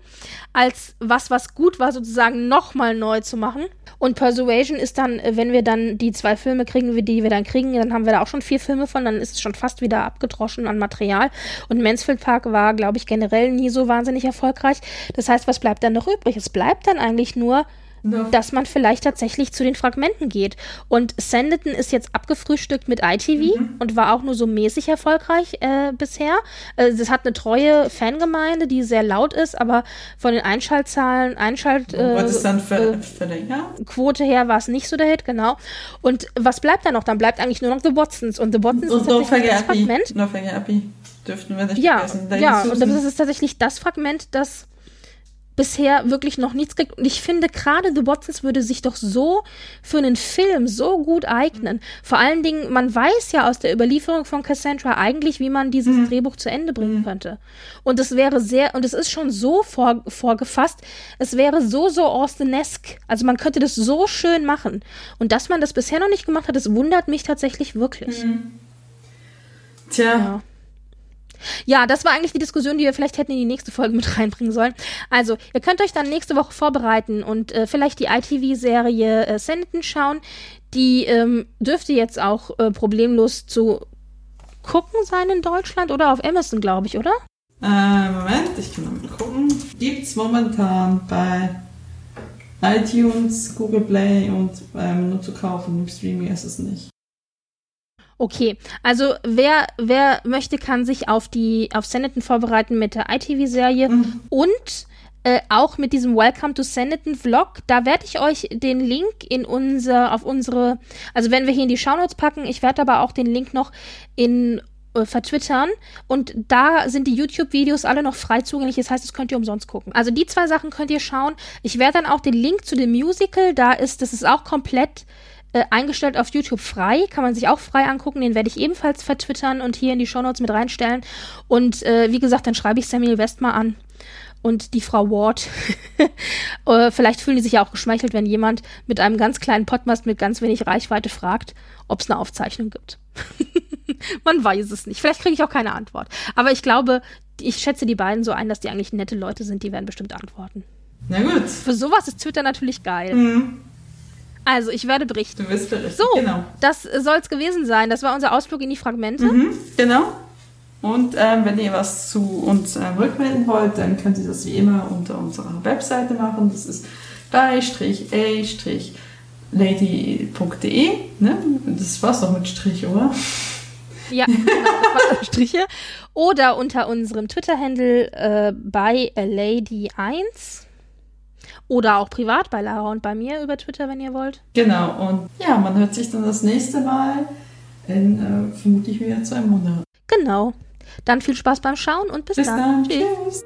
als was, was gut war, sozusagen nochmal neu zu machen. Und Persuasion ist dann, äh, wenn wir dann die zwei Filme kriegen, die wir dann kriegen, dann haben wir da auch schon vier Filme von, dann ist es schon fast wieder abgedroschen an Material. Und Mansfield Park war, glaube ich, generell nie so wahnsinnig erfolgreich. Das heißt, was bleibt dann noch übrig? Es bleibt dann eigentlich nur No. dass man vielleicht tatsächlich zu den Fragmenten geht. Und Sanditon ist jetzt abgefrühstückt mit ITV mhm. und war auch nur so mäßig erfolgreich äh, bisher. Äh, es hat eine treue Fangemeinde, die sehr laut ist, aber von den Einschaltzahlen, Einschalt äh, für, äh, Quote her war es nicht so der Hit, genau. Und was bleibt da noch? Dann bleibt eigentlich nur noch The Watsons. Und The Watsons und ist tatsächlich das Fragment. No Dürften wir nicht ja, vergessen. ja, und das ist tatsächlich das Fragment, das bisher wirklich noch nichts kriegt. Und ich finde, gerade The Watsons würde sich doch so für einen Film so gut eignen. Vor allen Dingen, man weiß ja aus der Überlieferung von Cassandra eigentlich, wie man dieses mhm. Drehbuch zu Ende bringen mhm. könnte. Und es wäre sehr, und es ist schon so vor, vorgefasst, es wäre so, so Austen-esque. Also man könnte das so schön machen. Und dass man das bisher noch nicht gemacht hat, das wundert mich tatsächlich wirklich. Mhm. Tja. Ja. Ja, das war eigentlich die Diskussion, die wir vielleicht hätten in die nächste Folge mit reinbringen sollen. Also, ihr könnt euch dann nächste Woche vorbereiten und äh, vielleicht die ITV-Serie äh, Senden schauen. Die ähm, dürfte jetzt auch äh, problemlos zu gucken sein in Deutschland oder auf Amazon, glaube ich, oder? Äh, Moment, ich kann mal gucken. Gibt's momentan bei iTunes, Google Play und ähm, nur zu kaufen. Im Streaming ist es nicht. Okay, also wer, wer möchte, kann sich auf die auf Sanditon vorbereiten mit der ITV-Serie mhm. und äh, auch mit diesem Welcome to Sanditon Vlog. Da werde ich euch den Link in unser, auf unsere, also wenn wir hier in die Shownotes packen, ich werde aber auch den Link noch in äh, vertwittern und da sind die YouTube-Videos alle noch frei zugänglich. Das heißt, das könnt ihr umsonst gucken. Also die zwei Sachen könnt ihr schauen. Ich werde dann auch den Link zu dem Musical, da ist, das ist auch komplett äh, eingestellt auf YouTube frei, kann man sich auch frei angucken. Den werde ich ebenfalls vertwittern und hier in die Shownotes mit reinstellen. Und äh, wie gesagt, dann schreibe ich Samuel West mal an und die Frau Ward. äh, vielleicht fühlen die sich ja auch geschmeichelt, wenn jemand mit einem ganz kleinen Podcast mit ganz wenig Reichweite fragt, ob es eine Aufzeichnung gibt. Man weiß es nicht. Vielleicht kriege ich auch keine Antwort. Aber ich glaube, ich schätze die beiden so ein, dass die eigentlich nette Leute sind, die werden bestimmt antworten. Na gut. Für sowas ist Twitter natürlich geil. Mhm. Also, ich werde berichten. Du wirst berichten. So, genau. das soll es gewesen sein. Das war unser Ausflug in die Fragmente. Mhm, genau. Und ähm, wenn ihr was zu uns ähm, rückmelden wollt, dann könnt ihr das wie immer unter unserer Webseite machen. Das ist bei-a-lady.de. Ne? Das war's doch mit Strich, oder? Ja, genau, Striche. Oder unter unserem Twitter-Handle äh, bei lady1 oder auch privat bei Lara und bei mir über Twitter, wenn ihr wollt. Genau, und ja, man hört sich dann das nächste Mal in äh, vermutlich wieder zwei Monaten. Genau. Dann viel Spaß beim Schauen und bis, bis dann. dann. Tschüss. Tschüss.